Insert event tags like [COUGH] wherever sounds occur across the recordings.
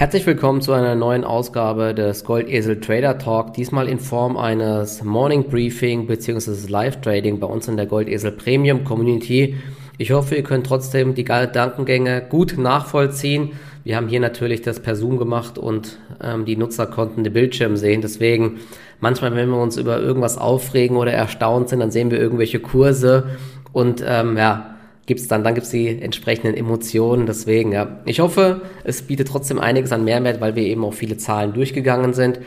Herzlich willkommen zu einer neuen Ausgabe des Goldesel Trader Talk, diesmal in Form eines Morning Briefing bzw. Live Trading bei uns in der Goldesel Premium Community. Ich hoffe, ihr könnt trotzdem die Gedankengänge gut nachvollziehen. Wir haben hier natürlich das per Zoom gemacht und ähm, die Nutzer konnten den Bildschirm sehen. Deswegen manchmal, wenn wir uns über irgendwas aufregen oder erstaunt sind, dann sehen wir irgendwelche Kurse und ähm, ja, gibt's dann, dann gibt's die entsprechenden Emotionen. Deswegen, ja. Ich hoffe, es bietet trotzdem einiges an Mehrwert, weil wir eben auch viele Zahlen durchgegangen sind.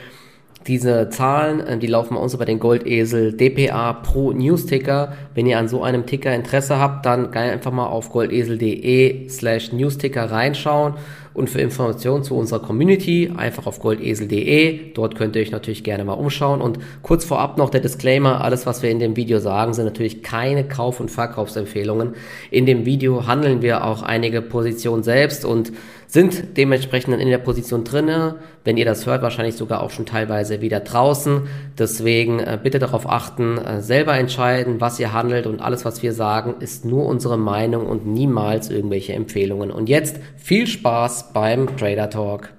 Diese Zahlen, äh, die laufen bei uns über den Goldesel DPA Pro News Ticker. Wenn ihr an so einem Ticker Interesse habt, dann einfach mal auf goldesel.de slash Newsticker reinschauen und für Informationen zu unserer Community einfach auf goldesel.de. Dort könnt ihr euch natürlich gerne mal umschauen. Und kurz vorab noch der Disclaimer, alles was wir in dem Video sagen, sind natürlich keine Kauf- und Verkaufsempfehlungen. In dem Video handeln wir auch einige Positionen selbst und sind dementsprechend in der Position drinne. Wenn ihr das hört, wahrscheinlich sogar auch schon teilweise wieder draußen. Deswegen äh, bitte darauf achten, äh, selber entscheiden, was ihr handelt und alles, was wir sagen, ist nur unsere Meinung und niemals irgendwelche Empfehlungen. Und jetzt viel Spaß beim Trader Talk.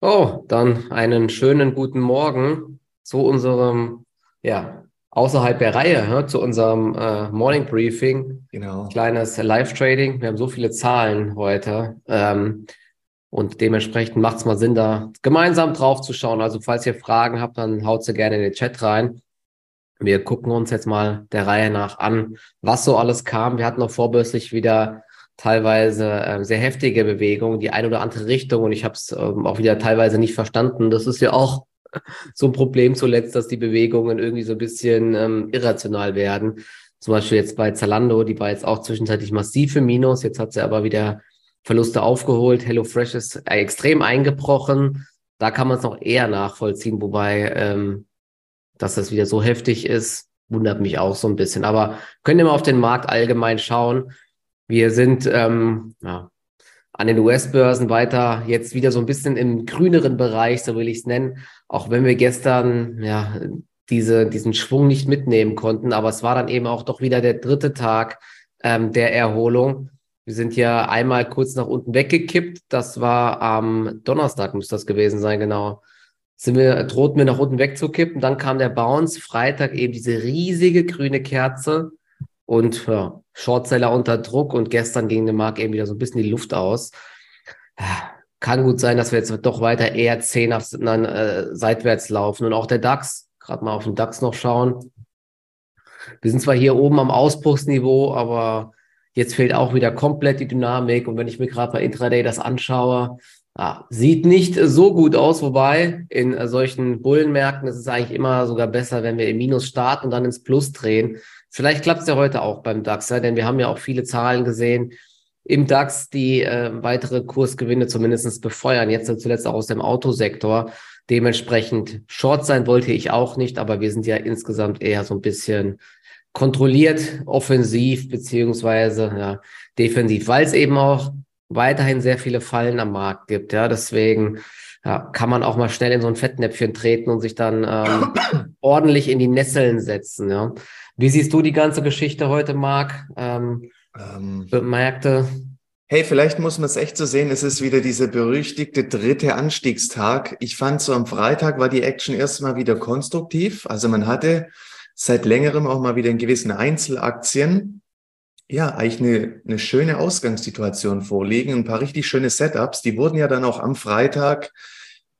Oh, dann einen schönen guten Morgen zu unserem ja, außerhalb der Reihe ja, zu unserem äh, Morning Briefing. Genau. Kleines Live-Trading. Wir haben so viele Zahlen heute. Ähm, und dementsprechend macht es mal Sinn, da gemeinsam drauf zu schauen. Also falls ihr Fragen habt, dann haut sie gerne in den Chat rein. Wir gucken uns jetzt mal der Reihe nach an, was so alles kam. Wir hatten auch vorbörslich wieder teilweise äh, sehr heftige Bewegungen, die eine oder andere Richtung. Und ich habe es ähm, auch wieder teilweise nicht verstanden. Das ist ja auch so ein Problem zuletzt, dass die Bewegungen irgendwie so ein bisschen ähm, irrational werden. Zum Beispiel jetzt bei Zalando, die war jetzt auch zwischenzeitlich massiv im Minus. Jetzt hat sie aber wieder Verluste aufgeholt. HelloFresh ist äh, extrem eingebrochen. Da kann man es noch eher nachvollziehen, wobei, ähm, dass das wieder so heftig ist, wundert mich auch so ein bisschen. Aber können wir mal auf den Markt allgemein schauen. Wir sind ähm, ja, an den US-Börsen weiter jetzt wieder so ein bisschen im grüneren Bereich, so will ich es nennen. Auch wenn wir gestern ja diese, diesen Schwung nicht mitnehmen konnten, aber es war dann eben auch doch wieder der dritte Tag ähm, der Erholung. Wir sind ja einmal kurz nach unten weggekippt. Das war am Donnerstag, muss das gewesen sein, genau. Sind wir, drohten wir nach unten wegzukippen. Dann kam der Bounce. Freitag eben diese riesige grüne Kerze und ja, Shortseller unter Druck und gestern ging der Markt eben wieder so ein bisschen die Luft aus. Kann gut sein, dass wir jetzt doch weiter eher 10 auf, äh, seitwärts laufen und auch der DAX, gerade mal auf den DAX noch schauen. Wir sind zwar hier oben am Ausbruchsniveau, aber jetzt fehlt auch wieder komplett die Dynamik und wenn ich mir gerade bei Intraday das anschaue, ja, sieht nicht so gut aus, wobei in solchen Bullenmärkten ist es eigentlich immer sogar besser, wenn wir im Minus starten und dann ins Plus drehen. Vielleicht klappt es ja heute auch beim DAX, ja, denn wir haben ja auch viele Zahlen gesehen im DAX, die äh, weitere Kursgewinne zumindest befeuern. Jetzt zuletzt auch aus dem Autosektor. Dementsprechend Short sein wollte ich auch nicht, aber wir sind ja insgesamt eher so ein bisschen kontrolliert, offensiv beziehungsweise ja, defensiv, weil es eben auch weiterhin sehr viele Fallen am Markt gibt. Ja, deswegen ja, kann man auch mal schnell in so ein Fettnäpfchen treten und sich dann ähm, [COUGHS] ordentlich in die Nesseln setzen. Ja. Wie siehst du die ganze Geschichte heute, Marc? Ähm, ähm, Märkte? Hey, vielleicht muss man es echt so sehen, es ist wieder dieser berüchtigte dritte Anstiegstag. Ich fand so am Freitag war die Action erstmal wieder konstruktiv. Also man hatte seit längerem auch mal wieder in gewissen Einzelaktien ja, eigentlich eine, eine schöne Ausgangssituation vorliegen, ein paar richtig schöne Setups. Die wurden ja dann auch am Freitag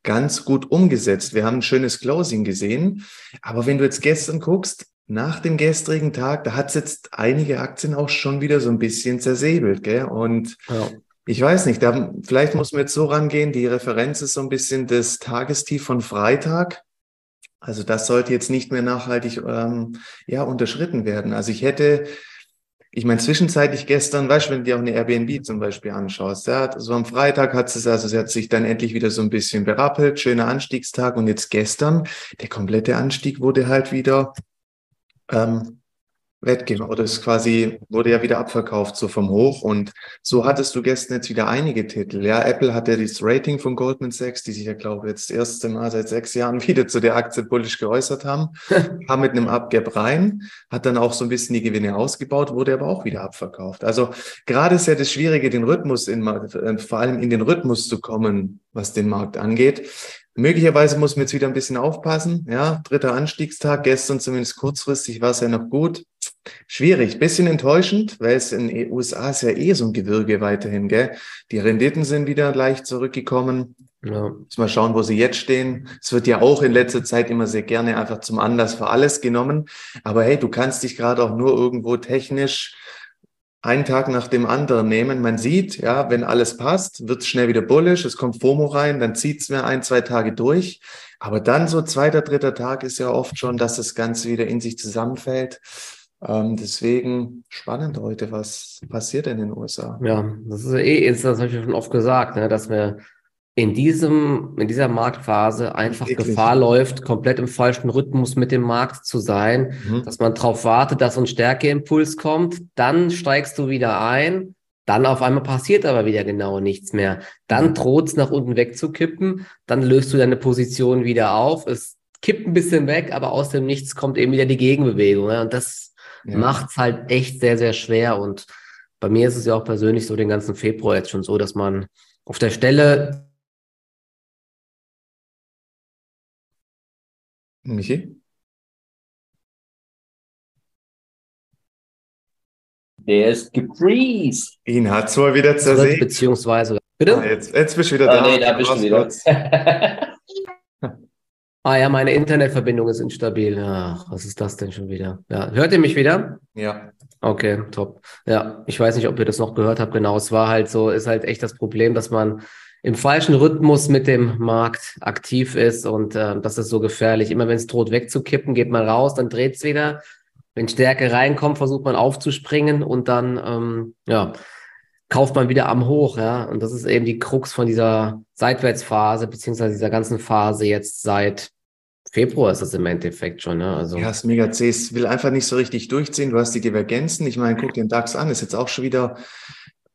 ganz gut umgesetzt. Wir haben ein schönes Closing gesehen. Aber wenn du jetzt gestern guckst, nach dem gestrigen Tag, da hat es jetzt einige Aktien auch schon wieder so ein bisschen zersäbelt, gell? Und ja. ich weiß nicht, da, vielleicht muss man jetzt so rangehen, die Referenz ist so ein bisschen das Tagestief von Freitag. Also das sollte jetzt nicht mehr nachhaltig ähm, ja, unterschritten werden. Also ich hätte, ich meine, zwischenzeitlich gestern, weißt du, wenn du dir auch eine Airbnb zum Beispiel anschaust, ja, so am Freitag hat es, also sie hat sich dann endlich wieder so ein bisschen berappelt, schöner Anstiegstag und jetzt gestern, der komplette Anstieg wurde halt wieder ähm, weggehen oder es quasi wurde ja wieder abverkauft so vom Hoch und so hattest du gestern jetzt wieder einige Titel. Ja, Apple hat ja dieses Rating von Goldman Sachs, die sich ja glaube ich jetzt das erste Mal seit sechs Jahren [LAUGHS] wieder zu der Aktie bullisch geäußert haben, [LAUGHS] kam mit einem Abgap rein, hat dann auch so ein bisschen die Gewinne ausgebaut, wurde aber auch wieder abverkauft. Also gerade ist ja das Schwierige, den Rhythmus in, äh, vor allem in den Rhythmus zu kommen, was den Markt angeht. Möglicherweise muss man jetzt wieder ein bisschen aufpassen. Ja, dritter Anstiegstag, gestern zumindest kurzfristig war es ja noch gut. Schwierig, bisschen enttäuschend, weil es in den USA ist ja eh so ein Gewürge weiterhin, gell? Die Renditen sind wieder leicht zurückgekommen. Ja. Muss mal schauen, wo sie jetzt stehen. Es wird ja auch in letzter Zeit immer sehr gerne einfach zum Anlass für alles genommen. Aber hey, du kannst dich gerade auch nur irgendwo technisch einen Tag nach dem anderen nehmen. Man sieht, ja, wenn alles passt, wird es schnell wieder bullisch, es kommt FOMO rein, dann zieht es mir ein, zwei Tage durch. Aber dann so zweiter, dritter Tag ist ja oft schon, dass das Ganze wieder in sich zusammenfällt. Ähm, deswegen spannend heute, was passiert in den USA. Ja, das ist eh, das habe ich schon oft gesagt, ne, dass wir in diesem, in dieser Marktphase einfach Wirklich? Gefahr läuft, komplett im falschen Rhythmus mit dem Markt zu sein, mhm. dass man darauf wartet, dass ein Stärkeimpuls kommt, dann steigst du wieder ein, dann auf einmal passiert aber wieder genau nichts mehr. Dann mhm. droht es nach unten wegzukippen, dann löst du deine Position wieder auf, es kippt ein bisschen weg, aber aus dem Nichts kommt eben wieder die Gegenbewegung. Ja? Und das ja. macht es halt echt sehr, sehr schwer. Und bei mir ist es ja auch persönlich so den ganzen Februar jetzt schon so, dass man auf der Stelle. Michi? Der ist gefreezed. Ihn hat zwar wieder zersägt. Beziehungsweise. Bitte? Ah, jetzt, jetzt bist du wieder ah, da. Nee, da bist du wieder. [LAUGHS] Ah ja, meine Internetverbindung ist instabil. Ach, was ist das denn schon wieder? Ja, hört ihr mich wieder? Ja. Okay, top. Ja, ich weiß nicht, ob ihr das noch gehört habt. Genau, es war halt so, ist halt echt das Problem, dass man im falschen Rhythmus mit dem Markt aktiv ist und äh, das ist so gefährlich. Immer wenn es droht wegzukippen, geht man raus, dann dreht es wieder. Wenn Stärke reinkommt, versucht man aufzuspringen und dann ähm, ja, kauft man wieder am Hoch, ja. Und das ist eben die Krux von dieser Seitwärtsphase, beziehungsweise dieser ganzen Phase jetzt seit Februar ist das im Endeffekt schon, ne? Also. Ja, ist mega zäh. Es will einfach nicht so richtig durchziehen. Du hast die Divergenzen. Ich meine, guck den DAX an, ist jetzt auch schon wieder,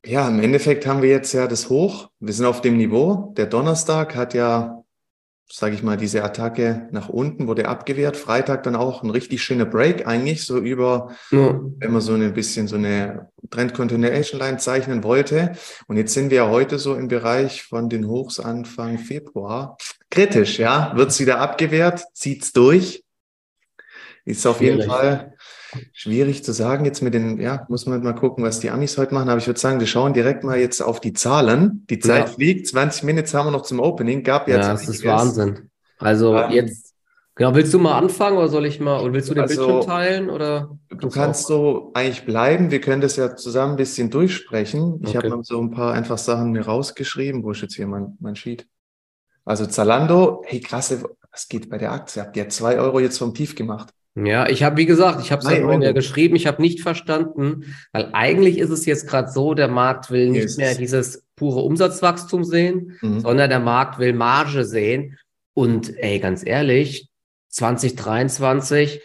ja, im Endeffekt haben wir jetzt ja das Hoch. Wir sind auf dem Niveau. Der Donnerstag hat ja sage ich mal, diese Attacke nach unten wurde abgewehrt. Freitag dann auch ein richtig schöner Break eigentlich, so über, ja. wenn man so ein bisschen so eine Trend Continuation Line zeichnen wollte. Und jetzt sind wir ja heute so im Bereich von den Hochs Anfang Februar. Kritisch, ja, wird's wieder abgewehrt, zieht's durch. Ist auf jeden Fall Schwierig zu sagen jetzt mit den, ja, muss man mal gucken, was die Amis heute machen. Aber ich würde sagen, wir schauen direkt mal jetzt auf die Zahlen. Die Zeit ja. fliegt, 20 Minuten haben wir noch zum Opening. Gab jetzt. Ja, das ist Wahnsinn. Also ähm, jetzt, genau, willst du mal anfangen oder soll ich mal, oder willst du den also, Bildschirm teilen oder? Du kannst so eigentlich bleiben. Wir können das ja zusammen ein bisschen durchsprechen. Ich okay. habe so ein paar einfach Sachen mir rausgeschrieben. Wo ist jetzt hier mein, mein Sheet? Also Zalando, hey krasse, was geht bei der Aktie? Habt ihr zwei Euro jetzt vom Tief gemacht? Ja, ich habe, wie gesagt, ich habe es ja ja geschrieben, ich habe nicht verstanden, weil eigentlich ist es jetzt gerade so, der Markt will nicht yes. mehr dieses pure Umsatzwachstum sehen, mhm. sondern der Markt will Marge sehen. Und ey, ganz ehrlich, 2023,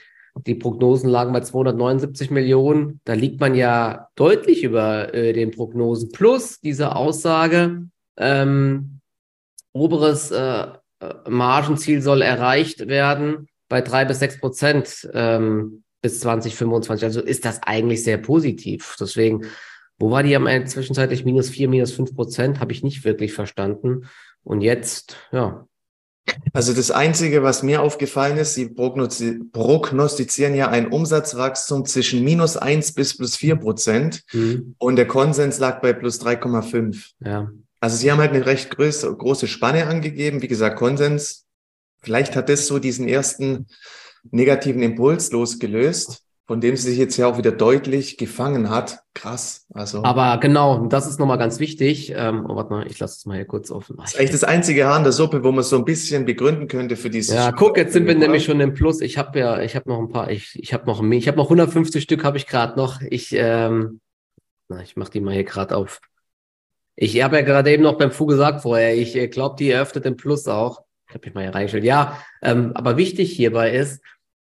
die Prognosen lagen bei 279 Millionen, da liegt man ja deutlich über äh, den Prognosen. Plus diese Aussage, ähm, oberes äh, äh Margenziel soll erreicht werden bei drei bis sechs Prozent ähm, bis 2025. Also ist das eigentlich sehr positiv. Deswegen, wo war die am Ende zwischenzeitlich minus vier, minus fünf Prozent? Habe ich nicht wirklich verstanden. Und jetzt, ja. Also das Einzige, was mir aufgefallen ist, Sie prognostizieren ja ein Umsatzwachstum zwischen minus eins bis plus vier Prozent mhm. und der Konsens lag bei plus 3,5. Ja. Also Sie haben halt eine recht große, große Spanne angegeben. Wie gesagt, Konsens Vielleicht hat das so diesen ersten negativen Impuls losgelöst, von dem sie sich jetzt ja auch wieder deutlich gefangen hat. Krass. Also. Aber genau, das ist nochmal ganz wichtig. Ähm, oh, warte mal, ich lasse es mal hier kurz offen. Das ist eigentlich das einzige Haar in der Suppe, wo man so ein bisschen begründen könnte für dieses. Ja, guck, jetzt sind wir nämlich schon im Plus. Ich habe ja, ich habe noch ein paar, ich, ich habe noch, ich habe noch 150 Stück, habe ich gerade noch. Ich, ähm, na, ich mache die mal hier gerade auf. Ich habe ja gerade eben noch beim Fu gesagt vorher, ich äh, glaube, die eröffnet im Plus auch. Ich habe mich mal hier reingestellt. Ja, ähm, aber wichtig hierbei ist,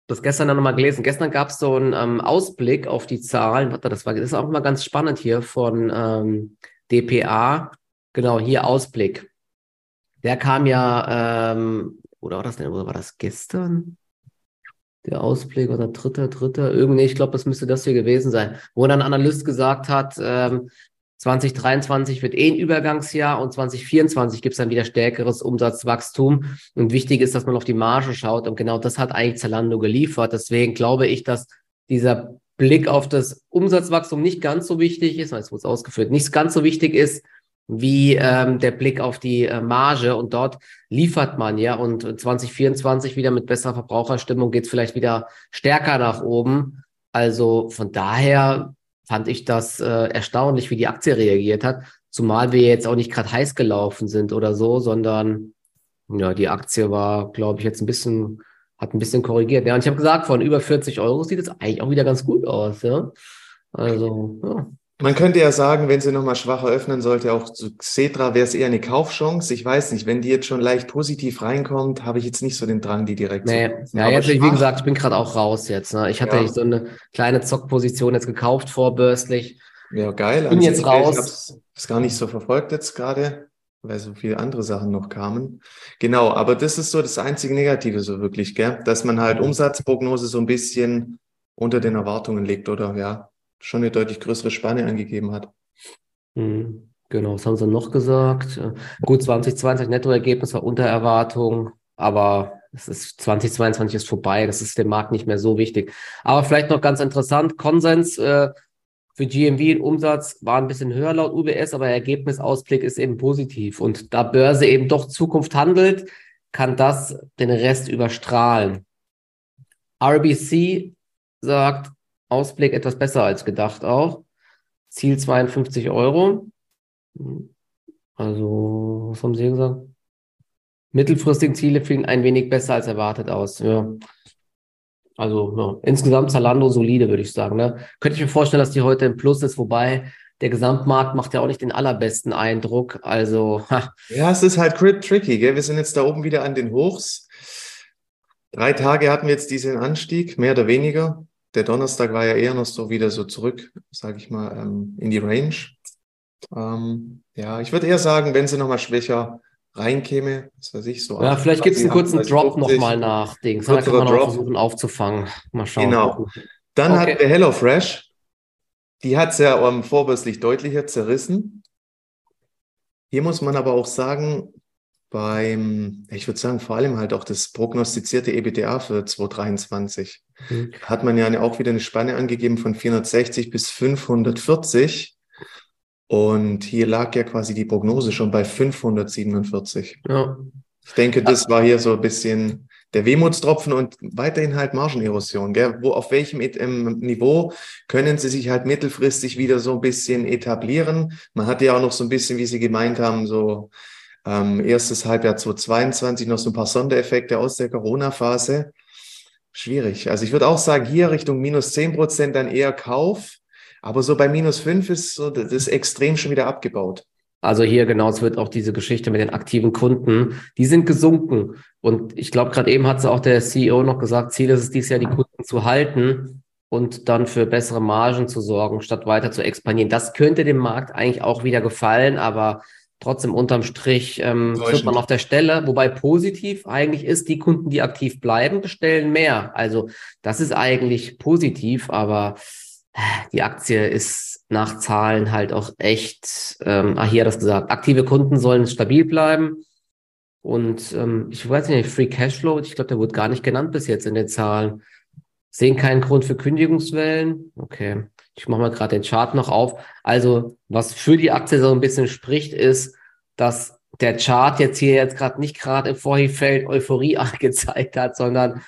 das gestern dann nochmal gelesen. Gestern gab es so einen ähm, Ausblick auf die Zahlen. Warte, das war das ist auch mal ganz spannend hier von ähm, DPA. Genau, hier Ausblick. Der kam ja, ähm, oder war das denn, oder war das gestern? Der Ausblick oder dritter, dritter, irgendwie, ich glaube, das müsste das hier gewesen sein, wo dann ein Analyst gesagt hat, ähm, 2023 wird eh ein Übergangsjahr und 2024 gibt es dann wieder stärkeres Umsatzwachstum. Und wichtig ist, dass man auf die Marge schaut. Und genau das hat eigentlich Zalando geliefert. Deswegen glaube ich, dass dieser Blick auf das Umsatzwachstum nicht ganz so wichtig ist, es wurde ausgeführt, nicht ganz so wichtig ist, wie ähm, der Blick auf die äh, Marge. Und dort liefert man ja. Und 2024 wieder mit besserer Verbraucherstimmung geht es vielleicht wieder stärker nach oben. Also von daher fand ich das äh, erstaunlich, wie die Aktie reagiert hat. Zumal wir jetzt auch nicht gerade heiß gelaufen sind oder so, sondern ja, die Aktie war, glaube ich, jetzt ein bisschen, hat ein bisschen korrigiert. Ja, und ich habe gesagt, von über 40 Euro sieht es eigentlich auch wieder ganz gut aus. Ja? Also, ja. Man könnte ja sagen, wenn sie nochmal schwacher öffnen sollte, auch zu Xetra wäre es eher eine Kaufchance. Ich weiß nicht, wenn die jetzt schon leicht positiv reinkommt, habe ich jetzt nicht so den Drang, die direkt nee. zu Ja, jetzt, wie gesagt, ich bin gerade auch raus jetzt. Ne? Ich hatte ja. so eine kleine Zockposition jetzt gekauft vorbörslich. Ja, geil. Bin jetzt raus. Ich habe es gar nicht so verfolgt jetzt gerade, weil so viele andere Sachen noch kamen. Genau, aber das ist so das einzige Negative so wirklich, gell? dass man halt Umsatzprognose so ein bisschen unter den Erwartungen liegt oder ja, schon eine deutlich größere Spanne angegeben hat. Mhm. Genau, was haben sie noch gesagt? Gut, 2020 Nettoergebnis war unter Erwartung, aber es ist 2022 ist vorbei, das ist dem Markt nicht mehr so wichtig. Aber vielleicht noch ganz interessant, Konsens äh, für GMV Umsatz war ein bisschen höher laut UBS, aber Ergebnisausblick ist eben positiv. Und da Börse eben doch Zukunft handelt, kann das den Rest überstrahlen. RBC sagt, Ausblick etwas besser als gedacht auch. Ziel 52 Euro. Also, was haben Sie gesagt? Mittelfristigen Ziele fielen ein wenig besser als erwartet aus. Ja. Also ja. insgesamt Zalando solide, würde ich sagen. Ne? Könnte ich mir vorstellen, dass die heute im Plus ist, wobei der Gesamtmarkt macht ja auch nicht den allerbesten Eindruck. Also ha. ja, es ist halt tricky. Gell? Wir sind jetzt da oben wieder an den Hochs. Drei Tage hatten wir jetzt diesen Anstieg, mehr oder weniger der Donnerstag war ja eher noch so wieder so zurück, sage ich mal, ähm, in die Range. Ähm, ja, ich würde eher sagen, wenn sie nochmal schwächer reinkäme, was weiß ich, so. Ja, vielleicht gibt es einen kurzen Drop nochmal nach Dings. Dann kann man Drop. versuchen aufzufangen. Mal schauen. Genau. Dann okay. hat der HelloFresh, die hat es ja um, vorbörslich deutlicher zerrissen. Hier muss man aber auch sagen, beim, ich würde sagen, vor allem halt auch das prognostizierte EBTA für 2023. Mhm. Hat man ja auch wieder eine Spanne angegeben von 460 bis 540. Und hier lag ja quasi die Prognose schon bei 547. Ja. Ich denke, das war hier so ein bisschen der Wehmutstropfen und weiterhin halt Margenerosion. Gell? Wo, auf welchem ähm, Niveau können sie sich halt mittelfristig wieder so ein bisschen etablieren? Man hatte ja auch noch so ein bisschen, wie Sie gemeint haben, so ähm, erstes Halbjahr 2022 noch so ein paar Sondereffekte aus der Corona-Phase. Schwierig. Also ich würde auch sagen, hier Richtung minus 10 Prozent dann eher Kauf. Aber so bei minus 5 ist so das extrem schon wieder abgebaut. Also hier genau, es wird auch diese Geschichte mit den aktiven Kunden, die sind gesunken. Und ich glaube, gerade eben hat es auch der CEO noch gesagt, Ziel ist es dieses Jahr, die Kunden zu halten und dann für bessere Margen zu sorgen, statt weiter zu expandieren. Das könnte dem Markt eigentlich auch wieder gefallen, aber trotzdem unterm Strich ähm, wird man auf der Stelle, wobei positiv eigentlich ist, die Kunden, die aktiv bleiben, bestellen mehr. Also das ist eigentlich positiv, aber äh, die Aktie ist nach Zahlen halt auch echt, ähm, ah, hier hat das gesagt, aktive Kunden sollen stabil bleiben. Und ähm, ich weiß nicht, Free Cashflow, ich glaube, der wurde gar nicht genannt bis jetzt in den Zahlen. Sehen keinen Grund für Kündigungswellen. Okay. Ich mache mal gerade den Chart noch auf. Also, was für die Aktie so ein bisschen spricht, ist, dass der Chart jetzt hier jetzt gerade nicht gerade im Vorhiefeld Euphorie [LAUGHS] angezeigt hat, sondern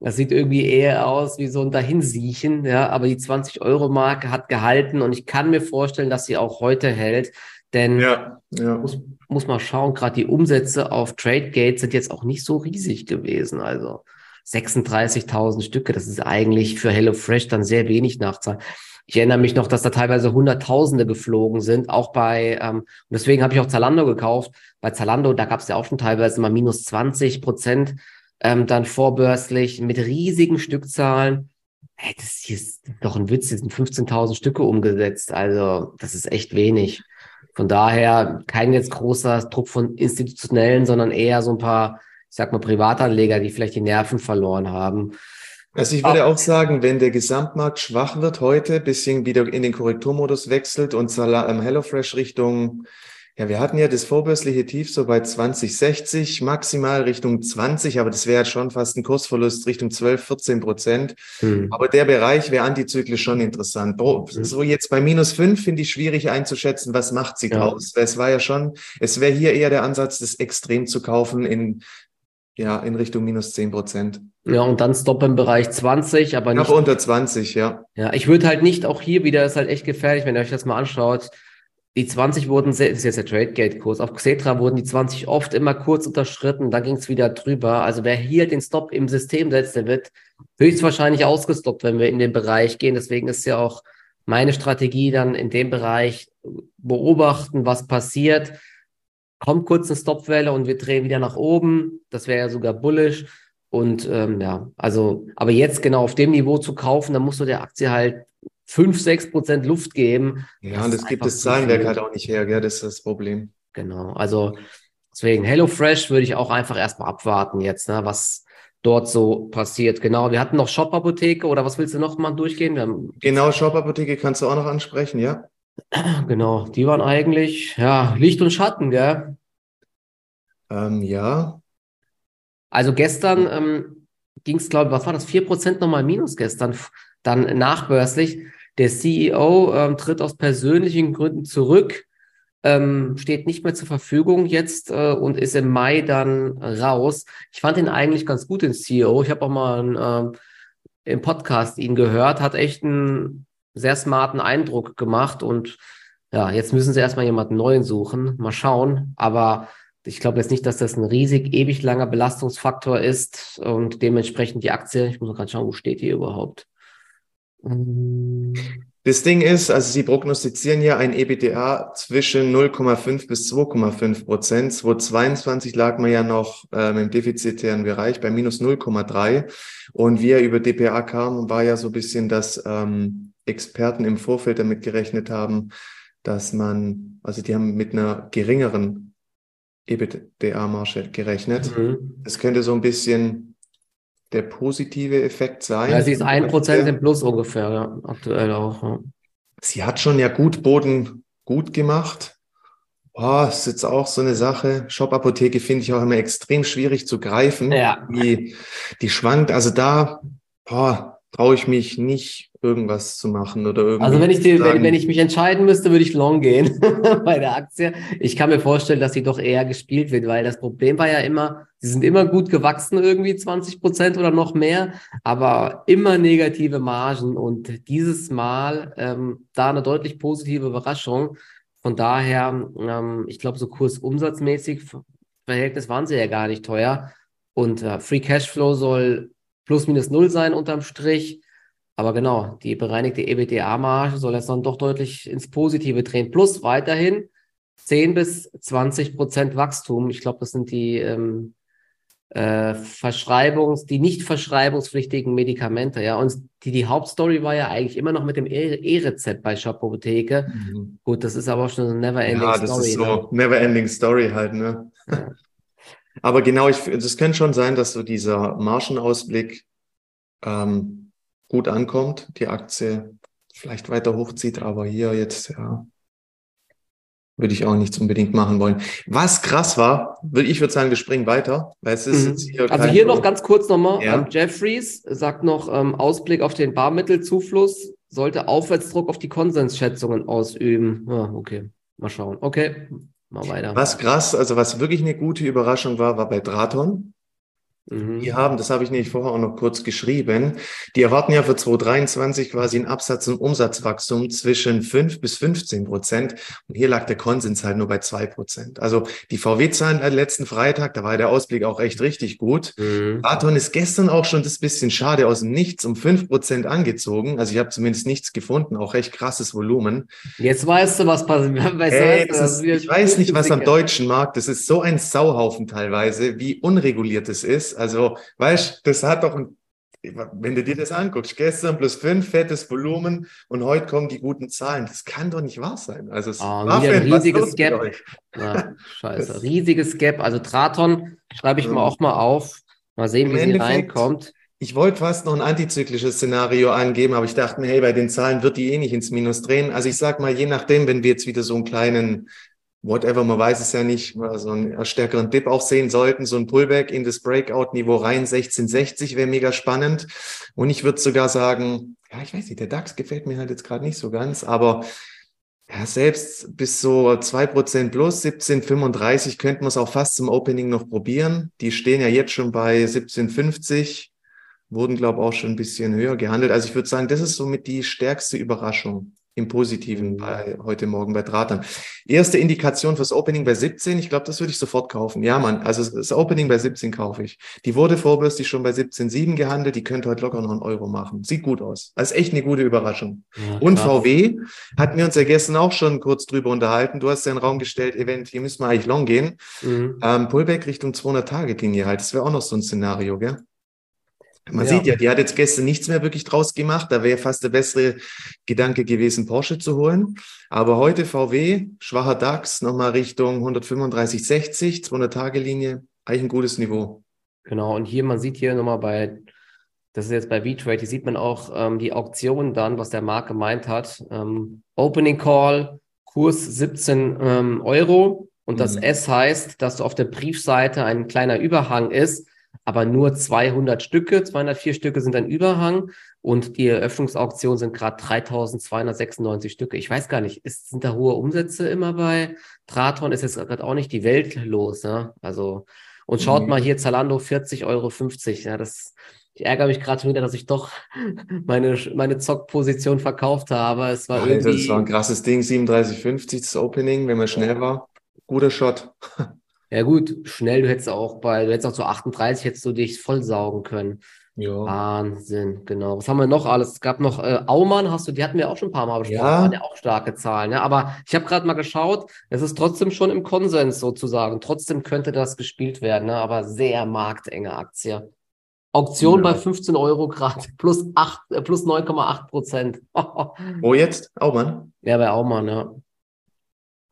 das sieht irgendwie eher aus wie so ein Dahinsiechen, ja, aber die 20-Euro-Marke hat gehalten und ich kann mir vorstellen, dass sie auch heute hält, denn ja, ja. Muss, muss man schauen, gerade die Umsätze auf TradeGate sind jetzt auch nicht so riesig gewesen, also 36.000 Stücke, das ist eigentlich für HelloFresh dann sehr wenig Nachzahl. Ich erinnere mich noch, dass da teilweise Hunderttausende geflogen sind, auch bei, ähm, und deswegen habe ich auch Zalando gekauft. Bei Zalando, da gab es ja auch schon teilweise mal minus 20 Prozent ähm, dann vorbörslich mit riesigen Stückzahlen. Hey, das hier ist doch ein Witz, hier sind 15.000 Stücke umgesetzt. Also das ist echt wenig. Von daher kein jetzt großer Druck von institutionellen, sondern eher so ein paar, ich sag mal, Privatanleger, die vielleicht die Nerven verloren haben. Also ich würde auch sagen, wenn der Gesamtmarkt schwach wird heute, bisschen wieder in den Korrekturmodus wechselt und ähm, HelloFresh Richtung ja, wir hatten ja das vorbörsliche Tief so bei 2060, maximal Richtung 20, aber das wäre schon fast ein Kursverlust Richtung 12, 14 Prozent. Hm. Aber der Bereich wäre antizyklisch schon interessant. Hm. So jetzt bei minus 5 finde ich schwierig einzuschätzen, was macht sie ja. draus. Es war ja schon, es wäre hier eher der Ansatz, das extrem zu kaufen in, ja, in Richtung minus 10 Prozent. Ja, und dann Stop im Bereich 20, aber nicht. Aber unter 20, ja. Ja, ich würde halt nicht auch hier wieder, ist halt echt gefährlich, wenn ihr euch das mal anschaut die 20 wurden, das ist jetzt der Trade-Gate-Kurs, auf Xetra wurden die 20 oft immer kurz unterschritten, dann ging es wieder drüber. Also wer hier den Stop im System setzt, der wird höchstwahrscheinlich ausgestoppt, wenn wir in den Bereich gehen. Deswegen ist ja auch meine Strategie dann in dem Bereich beobachten, was passiert. Kommt kurz eine Stopwelle und wir drehen wieder nach oben. Das wäre ja sogar bullish. Und ähm, ja, also, aber jetzt genau auf dem Niveau zu kaufen, dann musst du der Aktie halt 5, 6 Prozent Luft geben. Ja, und das gibt das Zahlenwerk halt auch nicht her, gell? das ist das Problem. Genau, also deswegen HelloFresh würde ich auch einfach erstmal abwarten jetzt, ne, was dort so passiert. Genau, wir hatten noch Shop-Apotheke oder was willst du noch mal durchgehen? genau, Shop-Apotheke kannst du auch noch ansprechen, ja? Genau, die waren eigentlich, ja, Licht und Schatten, gell? Ähm, ja. Also gestern ähm, ging es, glaube ich, was war das? 4% nochmal minus gestern, dann nachbörslich. Der CEO ähm, tritt aus persönlichen Gründen zurück, ähm, steht nicht mehr zur Verfügung jetzt äh, und ist im Mai dann raus. Ich fand ihn eigentlich ganz gut, den CEO. Ich habe auch mal einen, äh, im Podcast ihn gehört, hat echt einen sehr smarten Eindruck gemacht und ja, jetzt müssen sie erstmal jemanden neuen suchen. Mal schauen. Aber ich glaube jetzt nicht, dass das ein riesig ewig langer Belastungsfaktor ist und dementsprechend die Aktie, ich muss gerade schauen, wo steht die überhaupt? Das Ding ist, also Sie prognostizieren ja ein EBITDA zwischen 0,5 bis 2,5 Prozent. 2022 lag man ja noch ähm, im defizitären Bereich bei minus 0,3. Und wie er über DPA kam, war ja so ein bisschen, dass ähm, Experten im Vorfeld damit gerechnet haben, dass man, also die haben mit einer geringeren EBITDA-Marge gerechnet. Mhm. Das könnte so ein bisschen der positive Effekt sein. Ja, sie ist ein Prozent im Plus ungefähr, ja, aktuell auch. Ja. Sie hat schon ja gut Boden gut gemacht. Boah, ist jetzt auch so eine Sache. Shop-Apotheke finde ich auch immer extrem schwierig zu greifen. Ja. Die, die schwankt. Also da, boah, traue ich mich nicht, irgendwas zu machen oder irgendwie. Also wenn ich, die, wenn, wenn, ich mich entscheiden müsste, würde ich long gehen [LAUGHS] bei der Aktie. Ich kann mir vorstellen, dass sie doch eher gespielt wird, weil das Problem war ja immer, sie sind immer gut gewachsen, irgendwie 20 Prozent oder noch mehr, aber immer negative Margen und dieses Mal ähm, da eine deutlich positive Überraschung. Von daher, ähm, ich glaube, so kursumsatzmäßig Verhältnis waren sie ja gar nicht teuer. Und äh, Free Cashflow soll plus minus null sein unterm Strich. Aber genau, die bereinigte EBITDA-Marge soll jetzt dann doch deutlich ins Positive drehen. Plus weiterhin 10 bis 20 Prozent Wachstum. Ich glaube, das sind die ähm, äh, Verschreibungs-, die nicht verschreibungspflichtigen Medikamente. Ja, und die, die Hauptstory war ja eigentlich immer noch mit dem e-, E-Rezept bei Shop Apotheke. Mhm. Gut, das ist aber auch schon eine Never-Ending Story. Ja, das ist so ne? Never-Ending Story halt, ne? Ja. Aber genau, ich, das könnte schon sein, dass so dieser Margenausblick ähm, gut ankommt, die Aktie vielleicht weiter hochzieht, aber hier jetzt, ja, würde ich auch nichts unbedingt machen wollen. Was krass war, ich würde sagen, wir springen weiter, weil es ist mhm. jetzt hier Also hier noch ganz kurz nochmal, ja. ähm, Jeffries sagt noch, ähm, Ausblick auf den Barmittelzufluss sollte Aufwärtsdruck auf die Konsensschätzungen ausüben. Ja, okay, mal schauen. Okay, Mal weiter. Was krass, also was wirklich eine gute Überraschung war, war bei Draton. Mhm. Die haben, das habe ich nämlich vorher auch noch kurz geschrieben, die erwarten ja für 2023 quasi ein Absatz- und Umsatzwachstum zwischen 5 bis 15 Prozent. Und hier lag der Konsens halt nur bei 2 Prozent. Also die VW-Zahlen letzten Freitag, da war der Ausblick auch echt richtig gut. Mhm. Aton ist gestern auch schon das bisschen schade aus dem Nichts um 5 Prozent angezogen. Also ich habe zumindest nichts gefunden, auch recht krasses Volumen. Jetzt weißt du, was passiert. [LAUGHS] Hey, ich weiß nicht, was am deutschen Markt, das ist so ein Sauhaufen teilweise, wie unreguliert es ist. Also, weißt das hat doch ein wenn du dir das anguckst, gestern plus fünf, fettes Volumen und heute kommen die guten Zahlen. Das kann doch nicht wahr sein. Also es oh, war wieder ein riesiges Gap. Ja, [LAUGHS] scheiße. Das riesiges Gap. Also Traton schreibe ich mal auch mal auf. Mal sehen, wie sie reinkommt. Ich wollte fast noch ein antizyklisches Szenario angeben, aber ich dachte mir, hey, bei den Zahlen wird die eh nicht ins Minus drehen. Also ich sag mal, je nachdem, wenn wir jetzt wieder so einen kleinen whatever, man weiß es ja nicht, so einen stärkeren Dip auch sehen sollten, so ein Pullback in das Breakout-Niveau rein, 1660 wäre mega spannend. Und ich würde sogar sagen, ja, ich weiß nicht, der DAX gefällt mir halt jetzt gerade nicht so ganz, aber ja, selbst bis so zwei Prozent plus, 1735, könnten wir es auch fast zum Opening noch probieren. Die stehen ja jetzt schon bei 1750, wurden, glaube ich, auch schon ein bisschen höher gehandelt. Also ich würde sagen, das ist somit die stärkste Überraschung im Positiven mhm. bei heute Morgen bei Drahtern. Erste Indikation fürs Opening bei 17. Ich glaube, das würde ich sofort kaufen. Ja, Mann. Also das Opening bei 17 kaufe ich. Die wurde vorbörslich schon bei 17,7 gehandelt. Die könnte heute locker noch einen Euro machen. Sieht gut aus. Also echt eine gute Überraschung. Ja, Und VW hatten wir uns ja gestern auch schon kurz drüber unterhalten. Du hast ja in den Raum gestellt, Event, hier müssen wir eigentlich long gehen. Mhm. Ähm, Pullback Richtung 200-Tage-Linie halt. Das wäre auch noch so ein Szenario, gell? Man ja. sieht ja, die hat jetzt gestern nichts mehr wirklich draus gemacht. Da wäre fast der bessere Gedanke gewesen, Porsche zu holen. Aber heute VW, schwacher DAX, nochmal Richtung 135,60, 200-Tage-Linie, eigentlich ein gutes Niveau. Genau, und hier, man sieht hier nochmal bei, das ist jetzt bei V-Trade, hier sieht man auch ähm, die Auktion dann, was der Markt gemeint hat. Ähm, Opening Call, Kurs 17 ähm, Euro. Und das mhm. S heißt, dass auf der Briefseite ein kleiner Überhang ist aber nur 200 Stücke, 204 Stücke sind ein Überhang und die Eröffnungsauktion sind gerade 3296 Stücke. Ich weiß gar nicht, ist, sind da hohe Umsätze immer bei Traton? Ist jetzt gerade auch nicht die Welt los, ne? Also, und schaut mhm. mal hier, Zalando 40,50 Euro. Ja, das, ich ärgere mich gerade schon wieder, dass ich doch meine, meine Zockposition verkauft habe. Es war Alter, irgendwie. Das war ein krasses Ding, 37,50 das Opening, wenn man schnell war. Guter Shot. Ja gut, schnell, du hättest auch bei, du hättest auch zu 38 hättest du dich vollsaugen können. Ja. Wahnsinn, genau. Was haben wir noch alles? Es gab noch äh, Aumann, hast du, die hatten wir auch schon ein paar Mal besprochen, ja. waren ja auch starke Zahlen. Ne? Aber ich habe gerade mal geschaut, es ist trotzdem schon im Konsens sozusagen. Trotzdem könnte das gespielt werden, ne? aber sehr marktenge Aktie. Auktion ja. bei 15 Euro Grad, [LAUGHS] plus, äh, plus 9,8 Prozent. Wo [LAUGHS] jetzt? Aumann? Ja, bei Aumann, ja.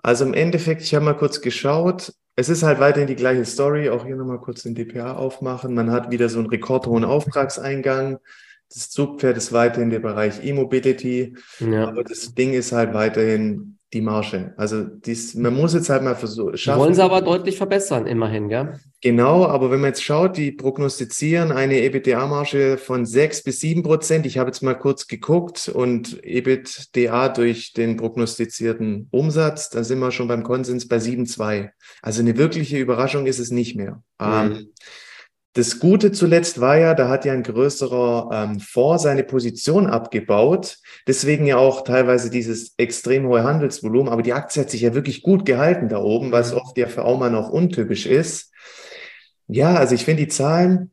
Also im Endeffekt, ich habe mal kurz geschaut, es ist halt weiterhin die gleiche Story. Auch hier nochmal kurz den DPA aufmachen. Man hat wieder so einen rekordhohen Auftragseingang. Das Zugpferd ist weiterhin der Bereich E-Mobility. Ja. Aber das Ding ist halt weiterhin die Marge. Also dies, man muss jetzt halt mal versuchen. Wollen sie aber deutlich verbessern, immerhin, gell? Genau, aber wenn man jetzt schaut, die prognostizieren eine EBITDA-Marge von 6 bis 7 Prozent. Ich habe jetzt mal kurz geguckt und EBITDA durch den prognostizierten Umsatz, da sind wir schon beim Konsens bei 7,2. Also eine wirkliche Überraschung ist es nicht mehr. Mhm. Ähm, das Gute zuletzt war ja, da hat ja ein größerer ähm, Fonds seine Position abgebaut. Deswegen ja auch teilweise dieses extrem hohe Handelsvolumen. Aber die Aktie hat sich ja wirklich gut gehalten da oben, was mhm. oft ja für Aumann auch untypisch ist. Ja, also ich finde die Zahlen,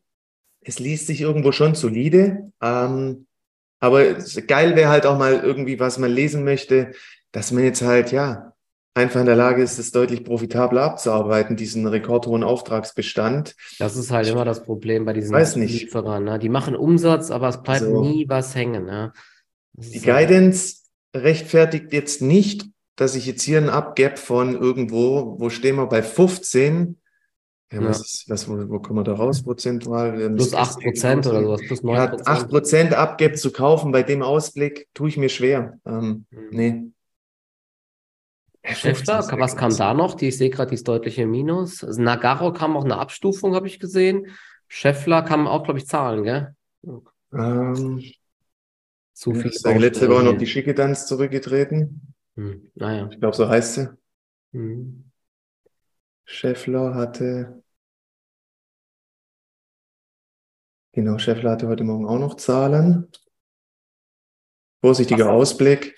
es liest sich irgendwo schon solide. Ähm, aber geil wäre halt auch mal irgendwie, was man lesen möchte, dass man jetzt halt, ja, einfach in der Lage ist, es deutlich profitabler abzuarbeiten, diesen rekordhohen Auftragsbestand. Das ist halt immer das Problem bei diesen Weiß nicht. Lieferern. Ne? Die machen Umsatz, aber es bleibt also, nie was hängen. Ne? Die Guidance rechtfertigt jetzt nicht, dass ich jetzt hier ein Abgap von irgendwo, wo stehen wir bei 15, ja, ja. Was, was wo, wo kommen wir da raus prozentual? Plus 8 Prozent oder sowas, plus 9 Prozent. Ja, 8 Prozent Abgap zu kaufen bei dem Ausblick, tue ich mir schwer. Ähm, mhm. Nee. Schäffler, was kam da noch? Die, ich sehe gerade, die ist deutliche Minus. Also Nagaro kam auch eine Abstufung, habe ich gesehen. Scheffler kam auch, glaube ich, Zahlen, gell? Ähm, Zu viel. Ich sage, letzte Woche noch die Schickedanz zurückgetreten. Hm, naja. Ich glaube, so heißt sie. Hm. Scheffler hatte. Genau, Scheffler hatte heute Morgen auch noch Zahlen. Vorsichtiger Ausblick.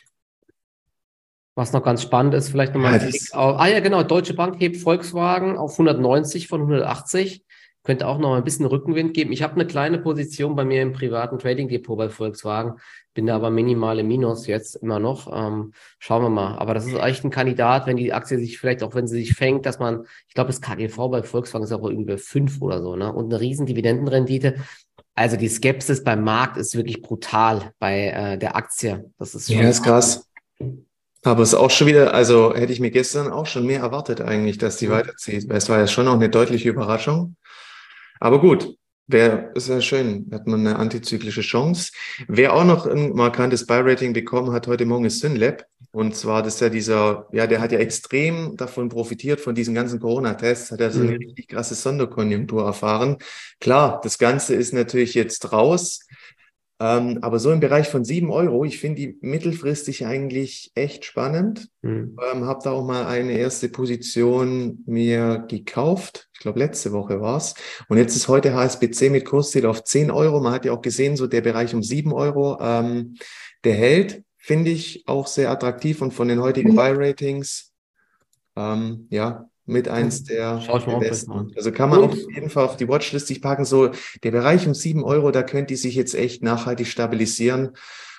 Was noch ganz spannend ist, vielleicht nochmal. Ja, ah ja, genau, Deutsche Bank hebt Volkswagen auf 190 von 180. könnte auch noch ein bisschen Rückenwind geben. Ich habe eine kleine Position bei mir im privaten Trading Depot bei Volkswagen, bin da aber minimal im Minus jetzt immer noch. Ähm, schauen wir mal. Aber das ist echt ein Kandidat, wenn die Aktie sich vielleicht auch, wenn sie sich fängt, dass man, ich glaube, das KGV bei Volkswagen ist auch irgendwie fünf oder so, ne? Und eine riesen Dividendenrendite. Also die Skepsis beim Markt ist wirklich brutal bei äh, der Aktie. Das ist schon ja, ist krass. Aber es ist auch schon wieder, also hätte ich mir gestern auch schon mehr erwartet eigentlich, dass die weiterzieht. Weil es war ja schon auch eine deutliche Überraschung. Aber gut, Wer ist ja schön, hat man eine antizyklische Chance. Wer auch noch ein markantes Buy-Rating bekommen hat heute Morgen ist Synlab. Und zwar, das ist ja dieser, ja, der hat ja extrem davon profitiert, von diesen ganzen Corona-Tests, hat er so eine mhm. richtig krasse Sonderkonjunktur erfahren. Klar, das Ganze ist natürlich jetzt raus. Ähm, aber so im Bereich von sieben Euro, ich finde die mittelfristig eigentlich echt spannend. Mhm. Ähm, habe da auch mal eine erste Position mir gekauft. Ich glaube, letzte Woche war's. Und jetzt ist heute HSBC mit Kursziel auf zehn Euro. Man hat ja auch gesehen, so der Bereich um sieben Euro, ähm, der hält, finde ich auch sehr attraktiv und von den heutigen mhm. Buy-Ratings, ähm, ja, mit eins der, der besten. Also kann man und? auf jeden Fall auf die Watchlist sich packen. So der Bereich um sieben Euro, da könnte die sich jetzt echt nachhaltig stabilisieren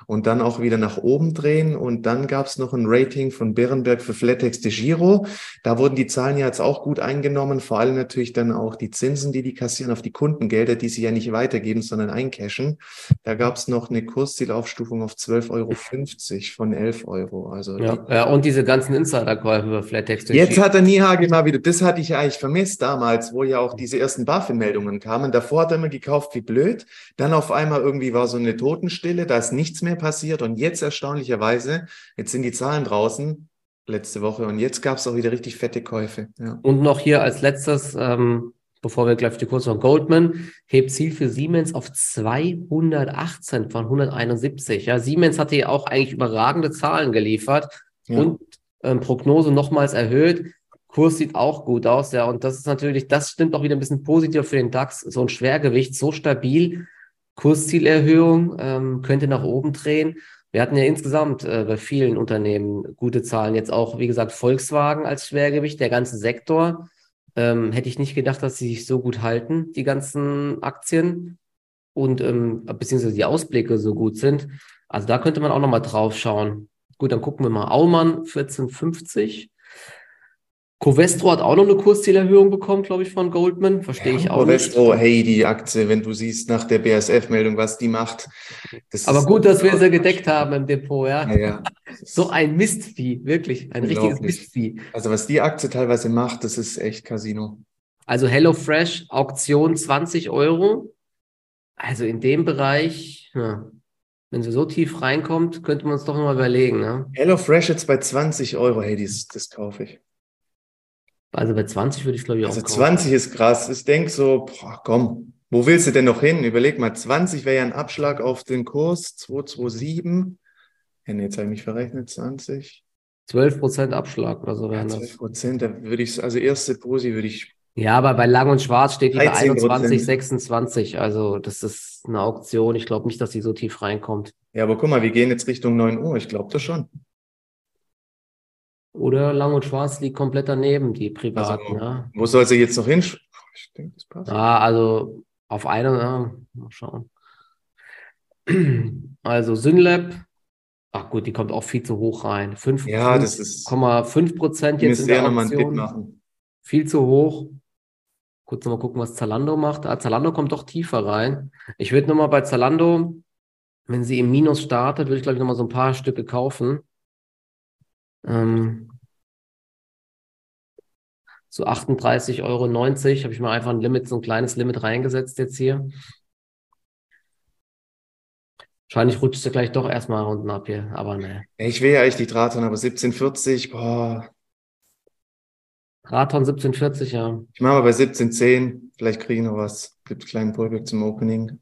und dann auch wieder nach oben drehen. Und dann gab es noch ein Rating von Berenberg für Flatex de Giro. Da wurden die Zahlen ja jetzt auch gut eingenommen, vor allem natürlich dann auch die Zinsen, die die kassieren auf die Kundengelder, die sie ja nicht weitergeben, sondern eincashen. Da gab es noch eine Kurszielaufstufung auf 12,50 Euro von 11 Euro. Also ja, ja und diese ganzen Insiderkäufe über Flatex. de Jetzt hat der Nihage mal wieder, das hatte ich ja eigentlich vermisst damals, wo ja auch diese ersten BaFin-Meldungen kamen. Davor hat er immer gekauft wie blöd. Dann auf einmal irgendwie war so eine Totenstille, da ist nichts mehr mehr passiert. Und jetzt erstaunlicherweise, jetzt sind die Zahlen draußen letzte Woche und jetzt gab es auch wieder richtig fette Käufe. Ja. Und noch hier als letztes, ähm, bevor wir gleich auf die Kurse von Goldman, hebt Ziel für Siemens auf 218 von 171. Ja, Siemens hatte ja auch eigentlich überragende Zahlen geliefert ja. und ähm, Prognose nochmals erhöht. Kurs sieht auch gut aus, ja. Und das ist natürlich, das stimmt auch wieder ein bisschen positiv für den DAX. So ein Schwergewicht, so stabil Kurszielerhöhung ähm, könnte nach oben drehen. Wir hatten ja insgesamt äh, bei vielen Unternehmen gute Zahlen. Jetzt auch, wie gesagt, Volkswagen als Schwergewicht, der ganze Sektor. Ähm, hätte ich nicht gedacht, dass sie sich so gut halten, die ganzen Aktien und ähm, beziehungsweise die Ausblicke so gut sind. Also da könnte man auch nochmal drauf schauen. Gut, dann gucken wir mal. Aumann 1450. Covestro hat auch noch eine Kurszielerhöhung bekommen, glaube ich, von Goldman. Verstehe ja, ich auch Covestro, nicht. hey, die Aktie, wenn du siehst nach der BSF-Meldung, was die macht. Aber gut, dass wir sie gedeckt haben im Depot, ja. ja, ja. [LAUGHS] So ein Mistvieh, wirklich, ein richtiges Mistvieh. Also was die Aktie teilweise macht, das ist echt Casino. Also HelloFresh, Auktion 20 Euro. Also in dem Bereich, ja, wenn sie so tief reinkommt, könnte man uns doch mal überlegen. Ne? HelloFresh jetzt bei 20 Euro, hey, das, das kaufe ich. Also bei 20 würde ich glaube ich auch. Also 20 ist krass. Ich denke so, boah, komm, wo willst du denn noch hin? Überleg mal, 20 wäre ja ein Abschlag auf den Kurs, 227. Ja, nee, jetzt habe ich mich verrechnet, 20. 12 Prozent Abschlag oder so wären ja, 12 Prozent, da würde ich, also erste Posi würde ich. Ja, aber bei Lang und Schwarz steht die bei 21, 26. Also das ist eine Auktion. Ich glaube nicht, dass sie so tief reinkommt. Ja, aber guck mal, wir gehen jetzt Richtung 9 Uhr. Ich glaube das schon. Oder Lang und Schwarz liegt komplett daneben, die privaten. Also, ja. Wo soll sie jetzt noch hin? Ich denke, das passt. Ja, also auf eine, ja, mal schauen. [CLEARS THROAT] Also Synlab, ach gut, die kommt auch viel zu hoch rein. 5, ja, das ist 5 Prozent jetzt in der. Machen. Viel zu hoch. Kurz nochmal gucken, was Zalando macht. Ah, Zalando kommt doch tiefer rein. Ich würde nochmal bei Zalando, wenn sie im Minus startet, würde ich glaube ich nochmal so ein paar Stücke kaufen. Ähm, so 38,90 Euro habe ich mal einfach ein Limit, so ein kleines Limit reingesetzt jetzt hier. Wahrscheinlich rutscht sie gleich doch erstmal unten ab hier, aber ne. Ich will ja echt die Draton, aber 1740, boah. Draton 1740, ja. Ich mache mal bei 1710, vielleicht kriege ich noch was. Gibt einen kleinen Pullback zum Opening.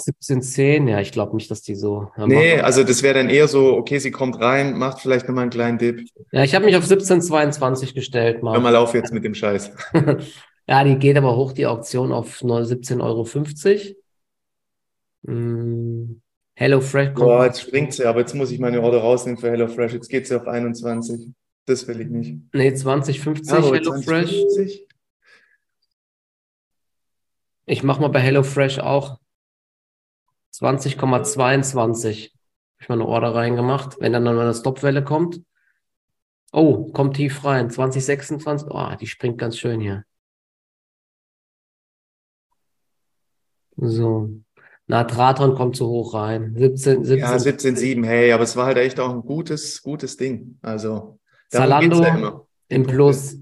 1710, ja, ich glaube nicht, dass die so. Ja, nee, machen. also das wäre dann eher so, okay, sie kommt rein, macht vielleicht nochmal einen kleinen Dip. Ja, ich habe mich auf 1722 gestellt. Mal. Hör mal auf jetzt mit dem Scheiß. [LAUGHS] ja, die geht aber hoch, die Auktion auf 17,50 Euro. Hm. Hello Fresh. Boah, jetzt springt sie, aber jetzt muss ich meine Order rausnehmen für Hello Fresh. Jetzt geht sie auf 21. Das will ich nicht. Nee, 2050 ja, Hello 20, Fresh. 50? Ich mache mal bei HelloFresh auch 20,22. Habe ich mal eine Order reingemacht. Wenn dann eine Stopwelle kommt. Oh, kommt tief rein. 2026. Oh, die springt ganz schön hier. So. Na, Traton kommt zu hoch rein. 17, 17. Ja, 17,7. Hey, aber es war halt echt auch ein gutes, gutes Ding. Also, Zalando ja im Plus.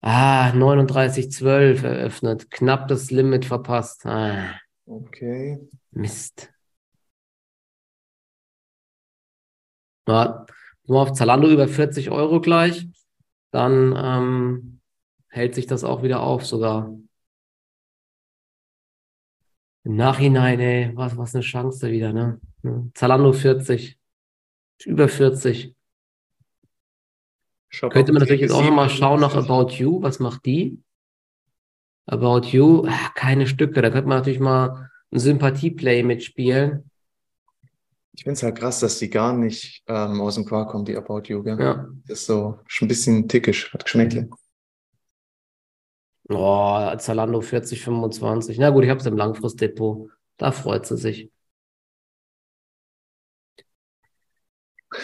Ah, 39,12 eröffnet. Knapp das Limit verpasst. Ah, Okay. Mist. Ja, nur auf Zalando über 40 Euro gleich. Dann ähm, hält sich das auch wieder auf sogar. Im Nachhinein, ey, was, was eine Chance wieder, ne? Ja, Zalando 40. Über 40. Shop Könnte man natürlich jetzt auch nochmal schauen nach 57. About You. Was macht die? About You, ah, keine Stücke. Da könnte man natürlich mal ein Sympathie-Play mitspielen. Ich finde es halt krass, dass die gar nicht ähm, aus dem Quark kommt, die About You, gell? Ja. Das ist so schon ein bisschen tickisch, hat Geschmäckle. Oh, Zalando 40, 25. Na gut, ich habe es im Langfristdepot. Da freut sie sich.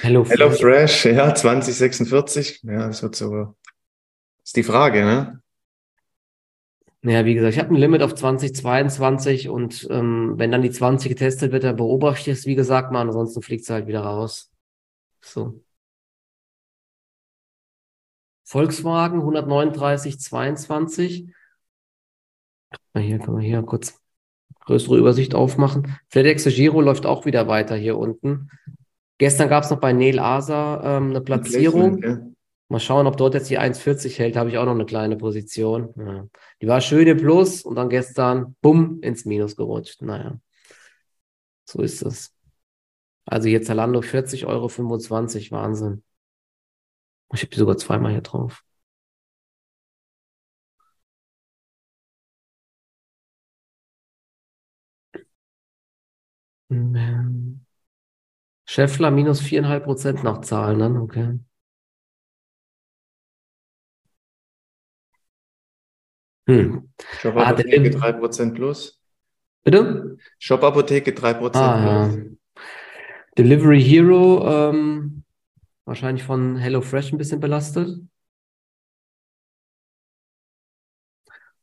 Hello, Hello Fresh. Fresh, ja, 2046. Ja, das wird so. Ist die Frage, ne? Ja, wie gesagt, ich habe ein Limit auf 2022 und ähm, wenn dann die 20 getestet wird, dann beobachte ich es, wie gesagt, mal, ansonsten fliegt es halt wieder raus. So. Volkswagen 139, 22. Na, Hier kann man hier kurz größere Übersicht aufmachen. FedEx Giro läuft auch wieder weiter hier unten. Gestern gab es noch bei Neil Asa ähm, eine Platzierung. Placement, Mal schauen, ob dort jetzt die 1,40 hält. Habe ich auch noch eine kleine Position. Ja. Die war schön im Plus und dann gestern, bumm, ins Minus gerutscht. Naja, so ist es. Also hier Zalando 40,25 Euro, Wahnsinn. Ich habe die sogar zweimal hier drauf. Ähm, Scheffler minus 4,5 Prozent nach Zahlen, dann, okay. Hm. ja. Shop Ah, Apotheke der- 3% plus. Bitte? Shop Apotheke 3% Ah, plus. ja. Delivery Hero, ähm, wahrscheinlich von HelloFresh ein bisschen belastet.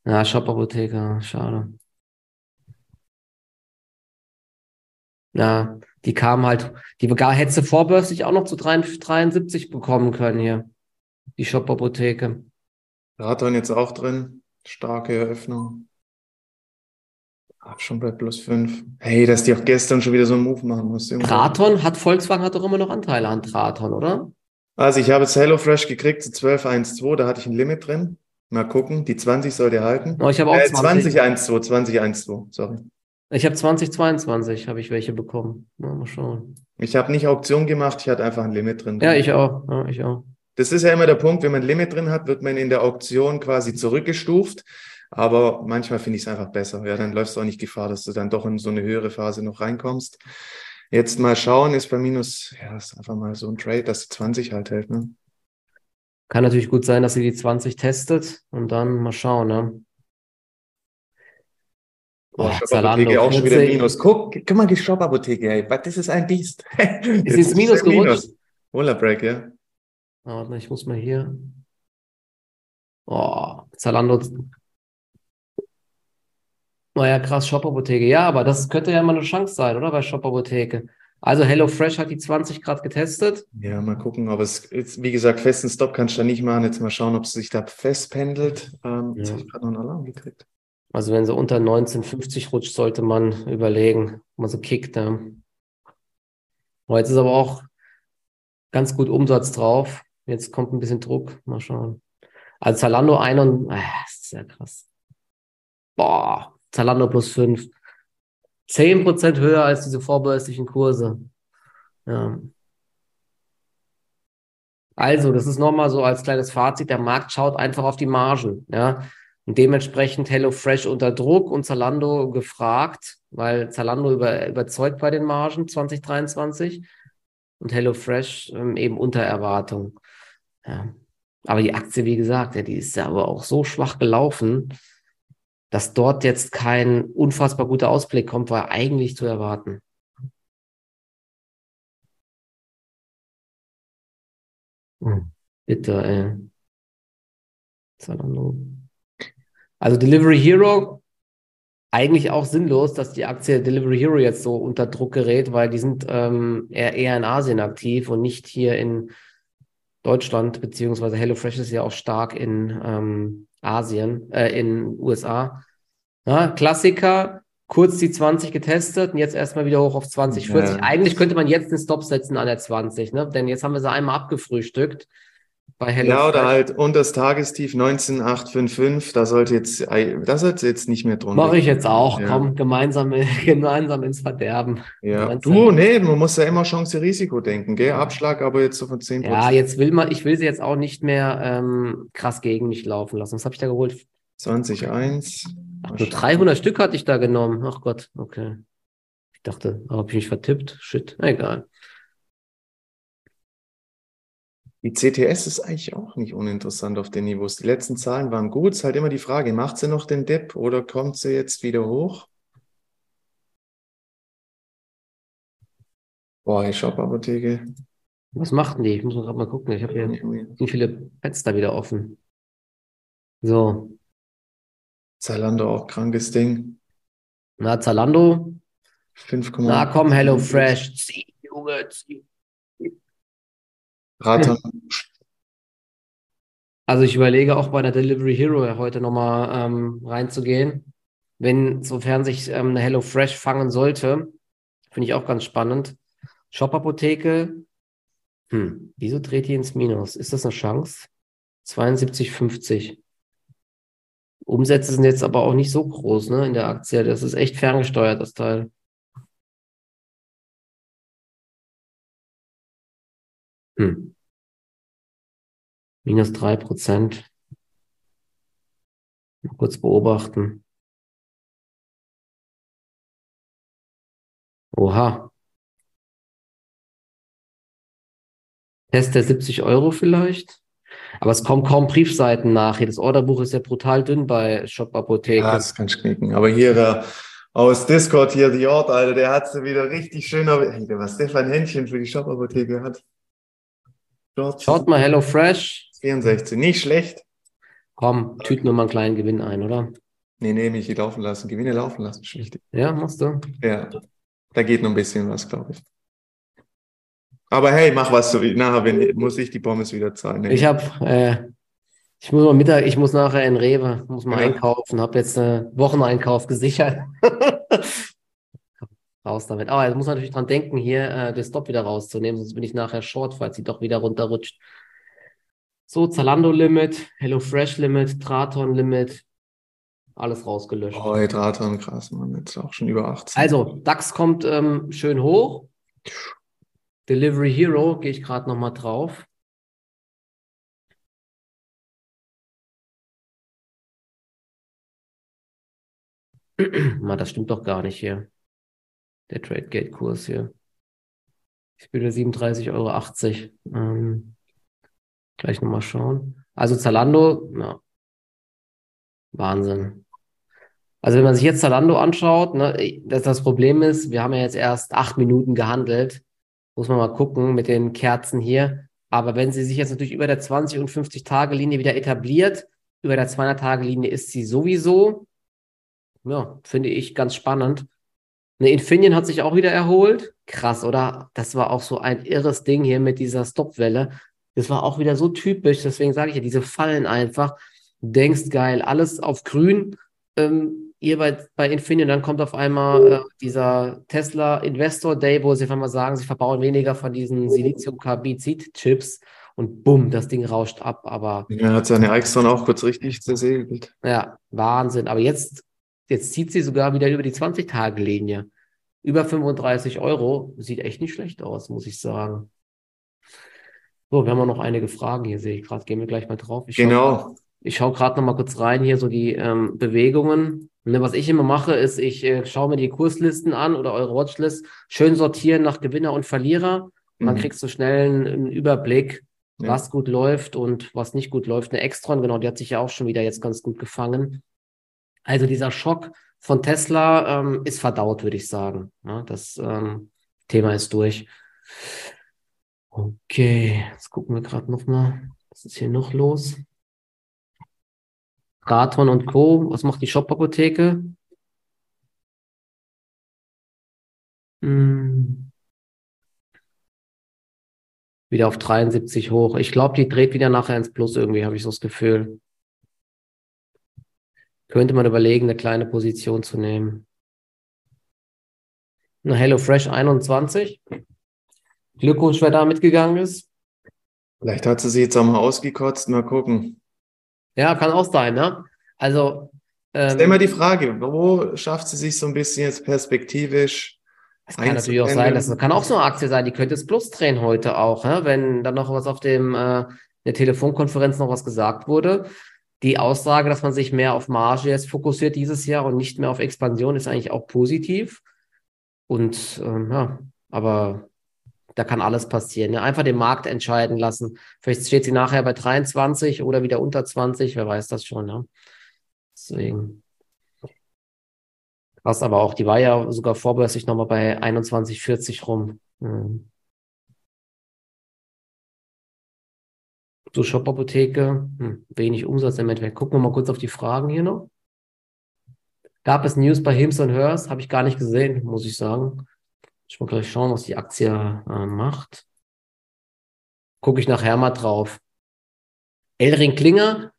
Ja, Shop Apotheker, schade. Ja, die kam halt, die gar hätte vorbörslich auch noch zu 73 bekommen können hier. Die Shop Apotheke. Raton jetzt auch drin. Starke Eröffnung. Hab schon bei plus 5. Hey, dass die auch gestern schon wieder so einen Move machen musste. Traton hat, Volkswagen hat doch immer noch Anteile an Traton, oder? Also ich habe jetzt HelloFresh gekriegt zu 12.1.2, da hatte ich ein Limit drin. Mal gucken, die 20 sollte halten. Oh, ich habe auch Äh, 20. 20.1.2, 20.1.2, sorry. Ich habe 2022, habe ich welche bekommen. Mal, mal schauen. Ich habe nicht Auktion gemacht, ich hatte einfach ein Limit drin. Ja, ich auch. Ja, ich auch. Das ist ja immer der Punkt, wenn man ein Limit drin hat, wird man in der Auktion quasi zurückgestuft. Aber manchmal finde ich es einfach besser. Ja, dann läufst du auch nicht Gefahr, dass du dann doch in so eine höhere Phase noch reinkommst. Jetzt mal schauen, ist bei minus, ja, ist einfach mal so ein Trade, dass die 20 halt hält. Ne? Kann natürlich gut sein, dass sie die 20 testet und dann mal schauen, ne? Boah, Oh, Shop-Apotheke auch schon wieder 40. Minus. Guck, guck mal, die Shop-Apotheke, ey. Was, Das ist ein Biest. [LAUGHS] Ist ins Minus gerutscht? Roller Break, ja. Ah, warte, ich muss mal hier. Oh, Zalando. Naja, krass, Shop-Apotheke. Ja, aber das könnte ja mal eine Chance sein, oder? Bei Shop-Apotheke. Also HelloFresh hat die 20 Grad getestet. Ja, mal gucken. Aber es ist, wie gesagt, festen Stop kannst du da nicht machen. Jetzt mal schauen, ob es sich da festpendelt. Ähm, Jetzt Ja. habe ich gerade noch einen Alarm gekriegt. Also wenn sie unter 1950 rutscht, sollte man überlegen, ob man so kickt. Ne? Heute ist aber auch ganz gut Umsatz drauf. Jetzt kommt ein bisschen Druck. Mal schauen. Also Zalando 1 und, ah, das ist ja krass. Boah, Zalando plus 5. 10% höher als diese vorbörslichen Kurse. Ja. Also, das ist nochmal so als kleines Fazit. Der Markt schaut einfach auf die Margen. Ja. Und dementsprechend HelloFresh unter Druck und Zalando gefragt, weil Zalando über, überzeugt bei den Margen 2023 und HelloFresh ähm, eben unter Erwartung. Ja. Aber die Aktie, wie gesagt, ja, die ist ja aber auch so schwach gelaufen. dass dort jetzt kein unfassbar guter Ausblick kommt, war eigentlich zu erwarten. Hm, bitte, ey. Zalando. Also Delivery Hero, eigentlich auch sinnlos, dass die Aktie Delivery Hero jetzt so unter Druck gerät, weil die sind ähm, eher, eher in Asien aktiv und nicht hier in Deutschland, beziehungsweise HelloFresh ist ja auch stark in ähm, Asien, äh, in USA. Ja, Klassiker, kurz die 20 getestet und jetzt erstmal wieder hoch auf 20, 40. Ja. Eigentlich könnte man jetzt den Stop setzen an der 20, ne? Denn jetzt haben wir sie einmal abgefrühstückt bei Hello Ja, oder halt unter das Tagestief 19855, da sollte jetzt, da sollte jetzt nicht mehr drunter. Mache ich jetzt auch, ja. komm, gemeinsam, [LAUGHS] gemeinsam ins Verderben. Ja, du, nee, man muss ja immer Chance-Risiko denken, gell? Abschlag aber jetzt so von 10%. Ja, jetzt will man, ich will sie jetzt auch nicht mehr ähm, krass gegen mich laufen lassen. Was habe ich da geholt? 20,1. Ach, nur 300 Stück hatte ich da genommen. Ach Gott, okay. Ich dachte, habe ich mich vertippt? Shit, egal. Die CTS ist eigentlich auch nicht uninteressant auf den Niveaus. Die letzten Zahlen waren gut. Es ist halt immer die Frage, macht sie noch den Dip oder kommt sie jetzt wieder hoch? Boah, ich Shop-Apotheke. Was macht denn die? Ich muss gerade mal gucken. Ich habe hier so viele Fenster wieder offen. So. Zalando auch krankes Ding. Na, Zalando. 5, Na komm, Hello Fresh. Zieh, Junge, zieh. Rater. Also ich überlege auch bei der Delivery Hero heute nochmal ähm, reinzugehen. Wenn, sofern sich ähm, eine Hello Fresh fangen sollte, finde ich auch ganz spannend. Shop-Apotheke, hm, wieso dreht die ins Minus? Ist das eine Chance? 72,50. Umsätze sind jetzt aber auch nicht so groß, ne, in der Aktie. Das ist echt ferngesteuert, das Teil. Hm. Minus drei Prozent. Mal kurz beobachten. Oha. Test der 70 Euro vielleicht? Aber es kommen kaum Briefseiten nach. Das Orderbuch ist ja brutal dünn bei Shop Apotheke. Ja, das kann ich knicken. Aber hier der aus Discord hier, die Ort, Alter, der hat sie wieder richtig schön. Hey, was der für ein Händchen für die Shop Apotheke hat. Dort Schaut mal Hello Fresh. 64, nicht schlecht. Komm, tüten wir mal einen kleinen Gewinn ein, oder? Nee, nee, mich hier laufen lassen. Gewinne laufen lassen, schlicht. Ja, machst du? Ja, da geht noch ein bisschen was, glaube ich. Aber hey, mach was so wie nachher wenn, muss ich die Pommes wieder zahlen. Nee. Ich habe, äh, ich muss mal Mittag, ich muss nachher in Rewe, muss mal ja. einkaufen, habe jetzt einen Wocheneinkauf gesichert. [LAUGHS] Raus damit. Aber oh, muss man natürlich dran denken, hier äh, den Stop wieder rauszunehmen, sonst bin ich nachher short, falls sie doch wieder runterrutscht. So, Zalando Limit, HelloFresh Limit, Traton Limit, alles rausgelöscht. Oh, Traton, krass, man, jetzt auch schon über 18. Also, DAX kommt ähm, schön hoch. Delivery Hero gehe ich gerade nochmal drauf. [CLEARS THROAT] Mal, das stimmt doch gar nicht hier. Der Trade-Gate-Kurs hier. Ich bin 37,80 Euro. Ähm, gleich nochmal schauen. Also Zalando, ja. Wahnsinn. Also wenn man sich jetzt Zalando anschaut, ne, das, das Problem ist, wir haben ja jetzt erst acht Minuten gehandelt. Muss man mal gucken mit den Kerzen hier. Aber wenn sie sich jetzt natürlich über der 20- und 50-Tage-Linie wieder etabliert, über der 200-Tage-Linie ist sie sowieso, ja, finde ich ganz spannend. Eine Infineon hat sich auch wieder erholt. Krass, oder? Das war auch so ein irres Ding hier mit dieser Stopwelle. Das war auch wieder so typisch. Deswegen sage ich ja, diese Fallen einfach. Denkst geil, alles auf grün. Ähm, ihr bei, bei Infineon, dann kommt auf einmal äh, dieser Tesla Investor Day, wo sie auf einmal sagen, sie verbauen weniger von diesen Silizium-Carbizid-Chips und bumm, das Ding rauscht ab. Aber ja, hat seine Exxon auch kurz richtig zersegelt. Ja, Wahnsinn. Aber jetzt, jetzt zieht sie sogar wieder über die 20-Tage-Linie. Über 35 Euro. Sieht echt nicht schlecht aus, muss ich sagen. So, wir haben auch noch einige Fragen hier, sehe ich gerade. Gehen wir gleich mal drauf. Ich genau. Schau, ich schaue gerade noch mal kurz rein, hier so die ähm, Bewegungen. Ne, was ich immer mache, ist, ich äh, schaue mir die Kurslisten an oder eure Watchlist, schön sortieren nach Gewinner und Verlierer. Und dann mhm. kriegst du schnell einen, einen Überblick, ja. was gut läuft und was nicht gut läuft. Eine Extron, genau, die hat sich ja auch schon wieder jetzt ganz gut gefangen. Also dieser Schock von Tesla ähm, ist verdaut, würde ich sagen. Ja, das ähm, Thema ist durch. Okay, jetzt gucken wir gerade noch mal, was ist hier noch los? Raton und Co. Was macht die Shop-Apotheke? Hm. Wieder auf 73 hoch. Ich glaube, die dreht wieder nachher ins Plus irgendwie, habe ich so das Gefühl. Könnte man überlegen, eine kleine Position zu nehmen. Eine HelloFresh 21. Glückwunsch, wer da mitgegangen ist. Vielleicht hat sie sich jetzt auch mal ausgekotzt. Mal gucken. Ja, kann auch sein, ne? Also. Ähm, ist immer die Frage, wo schafft sie sich so ein bisschen jetzt perspektivisch? Das kann natürlich auch sein, das kann auch so eine Aktie sein, die könnte es Plus drehen heute auch, ne? wenn dann noch was auf dem äh, der Telefonkonferenz noch was gesagt wurde. Die Aussage, dass man sich mehr auf Marge jetzt fokussiert dieses Jahr und nicht mehr auf Expansion, ist eigentlich auch positiv. Und ähm, ja, aber da kann alles passieren. Ne? Einfach den Markt entscheiden lassen. Vielleicht steht sie nachher bei 23 oder wieder unter 20, wer weiß das schon. Ne? Deswegen. Was aber auch, die war ja sogar vorbörslich nochmal bei 21,40 rum. Mhm. So Shop-Apotheke, hm, wenig Umsatz im Endeffekt. Gucken wir mal kurz auf die Fragen hier noch. Gab es News bei Hims und Hers? Habe ich gar nicht gesehen, muss ich sagen. Ich muss gleich schauen, was die Aktie äh, macht. Gucke ich nachher mal drauf. Elring Klinger,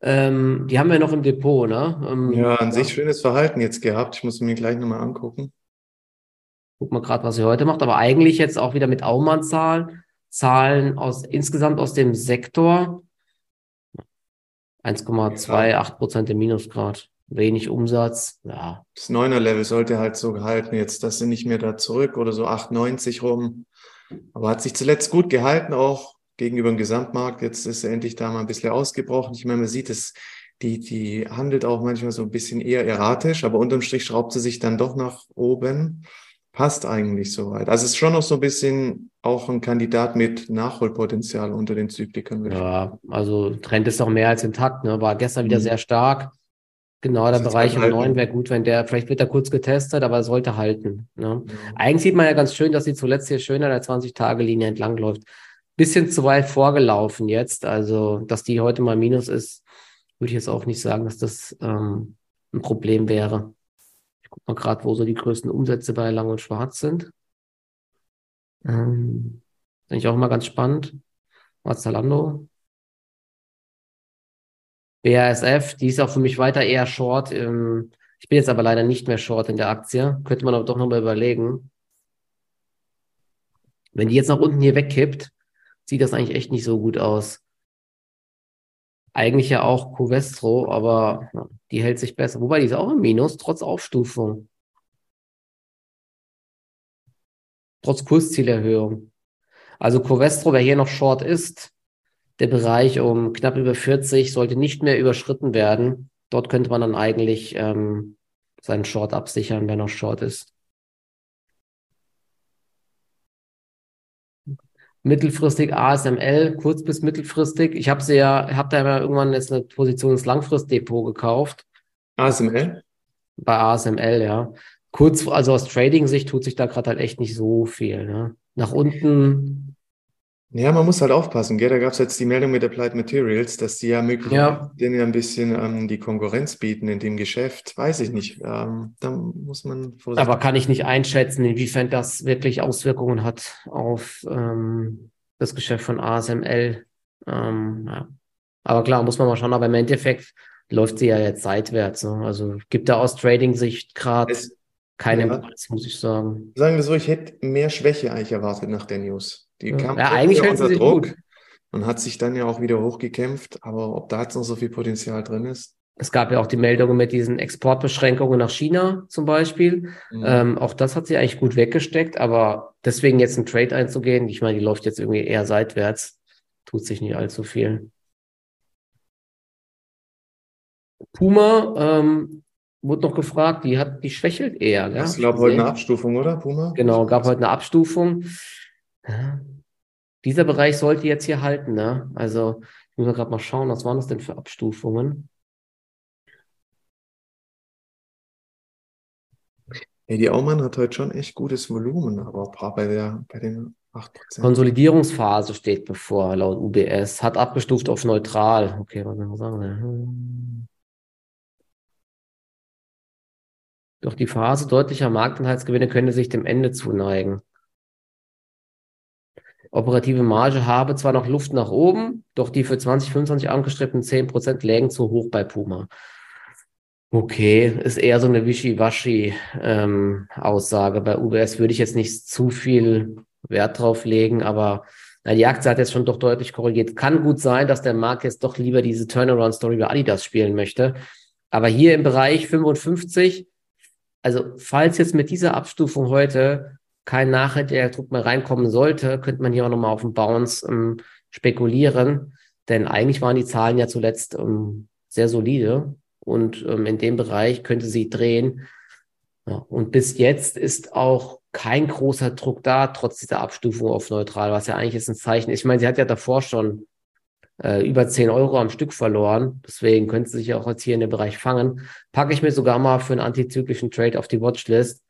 ähm, die haben wir noch im Depot, ne? Ähm, ja, an sich schönes Verhalten jetzt gehabt. Ich muss mir gleich nochmal angucken. Guck mal gerade, was sie heute macht, aber eigentlich jetzt auch wieder mit Aumann-Zahlen. Zahlen aus insgesamt aus dem Sektor. 1,28 Prozent im Minusgrad wenig Umsatz. Ja. Das Neuner-Level sollte halt so gehalten jetzt, dass sie nicht mehr da zurück oder so 8,90 rum. Aber hat sich zuletzt gut gehalten, auch gegenüber dem Gesamtmarkt. Jetzt ist er endlich da mal ein bisschen ausgebrochen. Ich meine, man sieht es, die, die handelt auch manchmal so ein bisschen eher erratisch, aber unterm Strich schraubt sie sich dann doch nach oben. Passt eigentlich soweit. Also es ist schon noch so ein bisschen auch ein Kandidat mit Nachholpotenzial unter den Zyklikern. Ja, also Trend ist auch mehr als intakt, ne? War gestern wieder mhm. sehr stark. Genau, der Bereich um 9 wäre gut, wenn der, vielleicht wird er kurz getestet, aber er sollte halten. Ne? Ja. Eigentlich sieht man ja ganz schön, dass sie zuletzt hier schön an der 20-Tage-Linie entlangläuft. Bisschen zu weit vorgelaufen jetzt, also dass die heute mal Minus ist, würde ich jetzt auch nicht sagen, dass das ähm, ein Problem wäre. Ich gucke mal gerade, wo so die größten Umsätze bei Lang und Schwarz sind. Ähm, Finde ich auch immer ganz spannend. Was Zalando? BASF, die ist auch für mich weiter eher short. Ähm, ich bin jetzt aber leider nicht mehr short in der Aktie. Könnte man aber doch nochmal überlegen. Wenn die jetzt nach unten hier wegkippt, sieht das eigentlich echt nicht so gut aus. Eigentlich ja auch Covestro, aber die hält sich besser. Wobei die ist auch im Minus, trotz Aufstufung. Trotz Kurszielerhöhung. Also Covestro, wer hier noch short ist, der Bereich um knapp über 40 sollte nicht mehr überschritten werden. Dort könnte man dann eigentlich ähm, seinen Short absichern, wenn er Short ist. Mittelfristig ASML, kurz bis mittelfristig. Ich habe sie ja, habe da ja irgendwann jetzt eine Position ins Langfristdepot gekauft. ASML? Bei ASML, ja. Kurz, also aus Trading-Sicht tut sich da gerade halt echt nicht so viel. Ne? Nach unten ja, man muss halt aufpassen, gell? Da gab es jetzt die Meldung mit Applied Materials, dass die ja möglicherweise ja. denen ja ein bisschen ähm, die Konkurrenz bieten in dem Geschäft. Weiß ich nicht. Ähm, da muss man vorsichtig Aber kann ich nicht einschätzen, inwiefern das wirklich Auswirkungen hat auf ähm, das Geschäft von ASML. Ähm, ja. Aber klar, muss man mal schauen. Aber im Endeffekt läuft sie ja jetzt seitwärts. Ne? Also gibt da aus Trading-Sicht gerade keine ja. Impuls, muss ich sagen. Sagen wir so, ich hätte mehr Schwäche eigentlich erwartet nach der News. Die ja. kam ja, eigentlich unter Druck gut. und hat sich dann ja auch wieder hochgekämpft. Aber ob da jetzt noch so viel Potenzial drin ist? Es gab ja auch die Meldungen mit diesen Exportbeschränkungen nach China zum Beispiel. Mhm. Ähm, auch das hat sie eigentlich gut weggesteckt. Aber deswegen jetzt einen Trade einzugehen, ich meine, die läuft jetzt irgendwie eher seitwärts, tut sich nicht allzu viel. Puma ähm, wurde noch gefragt, die hat, die schwächelt eher. Ja? Ich glaube heute eine Abstufung, oder Puma? Genau, gab heute eine Abstufung. Ja. Dieser Bereich sollte jetzt hier halten, ne? Also, ich muss gerade mal schauen, was waren das denn für Abstufungen? Die Aumann hat heute schon echt gutes Volumen, aber bei, der, bei den 8%. Konsolidierungsphase steht bevor, laut UBS. Hat abgestuft auf neutral. Okay, was soll man sagen? Doch die Phase deutlicher Marktanteilsgewinne könnte sich dem Ende zuneigen. Operative Marge habe zwar noch Luft nach oben, doch die für 2025 angestrebten 10% lägen zu hoch bei Puma. Okay, ist eher so eine Wischiwaschi-Aussage. Ähm, bei UBS würde ich jetzt nicht zu viel Wert drauf legen, aber na, die Aktie hat jetzt schon doch deutlich korrigiert. Kann gut sein, dass der Markt jetzt doch lieber diese Turnaround-Story bei Adidas spielen möchte. Aber hier im Bereich 55, also falls jetzt mit dieser Abstufung heute kein nachhaltiger Druck mehr reinkommen sollte, könnte man hier auch nochmal auf den Bounce ähm, spekulieren. Denn eigentlich waren die Zahlen ja zuletzt ähm, sehr solide und ähm, in dem Bereich könnte sie drehen. Ja, und bis jetzt ist auch kein großer Druck da, trotz dieser Abstufung auf neutral, was ja eigentlich ist ein Zeichen. Ich meine, sie hat ja davor schon äh, über 10 Euro am Stück verloren. Deswegen könnte sie sich auch jetzt hier in dem Bereich fangen. Packe ich mir sogar mal für einen antizyklischen Trade auf die Watchlist.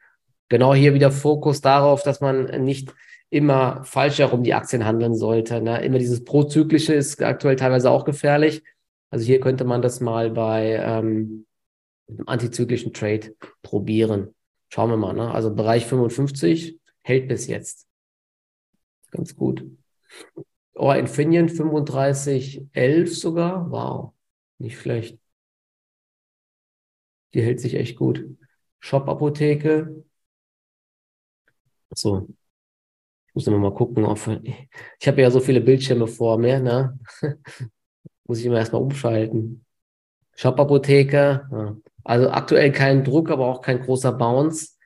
Genau hier wieder Fokus darauf, dass man nicht immer falsch herum die Aktien handeln sollte. Ne? Immer dieses Prozyklische ist aktuell teilweise auch gefährlich. Also hier könnte man das mal bei ähm, einem antizyklischen Trade probieren. Schauen wir mal. Ne? Also Bereich 55 hält bis jetzt. Ganz gut. Oh, Infineon 3511 sogar. Wow. Nicht schlecht. Die hält sich echt gut. Shop-Apotheke. So. Ich muss immer mal gucken. Auf, ich habe ja so viele Bildschirme vor mir. Ne? [LAUGHS] muss ich immer erstmal umschalten. Shop-Apotheke, ja. also aktuell kein Druck, aber auch kein großer Bounce.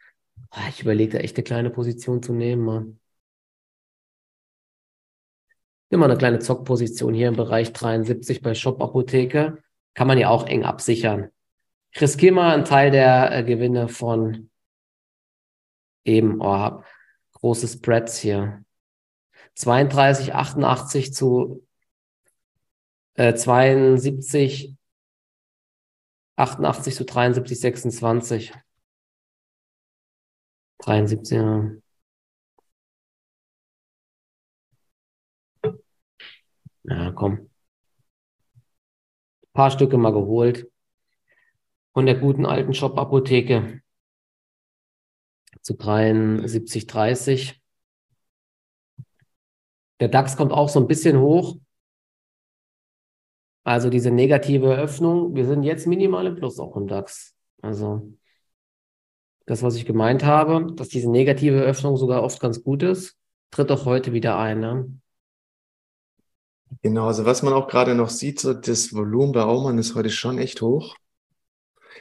Ah, ich überlege da echt eine kleine Position zu nehmen, Mann. Immer eine kleine Zockposition hier im Bereich 73 bei Shop-Apotheke. Kann man ja auch eng absichern. Ich riskiere mal einen Teil der äh, Gewinne von eben, oh, große Spreads hier. 32, 88 zu äh, 72, 88 zu 73, 26. 73, ja. Ja, komm. Ein paar Stücke mal geholt. Von der guten alten Shop-Apotheke zu 73,30. Der DAX kommt auch so ein bisschen hoch. Also diese negative Öffnung, wir sind jetzt minimal im Plus auch im DAX. Also das, was ich gemeint habe, dass diese negative Öffnung sogar oft ganz gut ist, tritt auch heute wieder ein. Ne? Genau, also was man auch gerade noch sieht, so das Volumen bei Aumann ist heute schon echt hoch.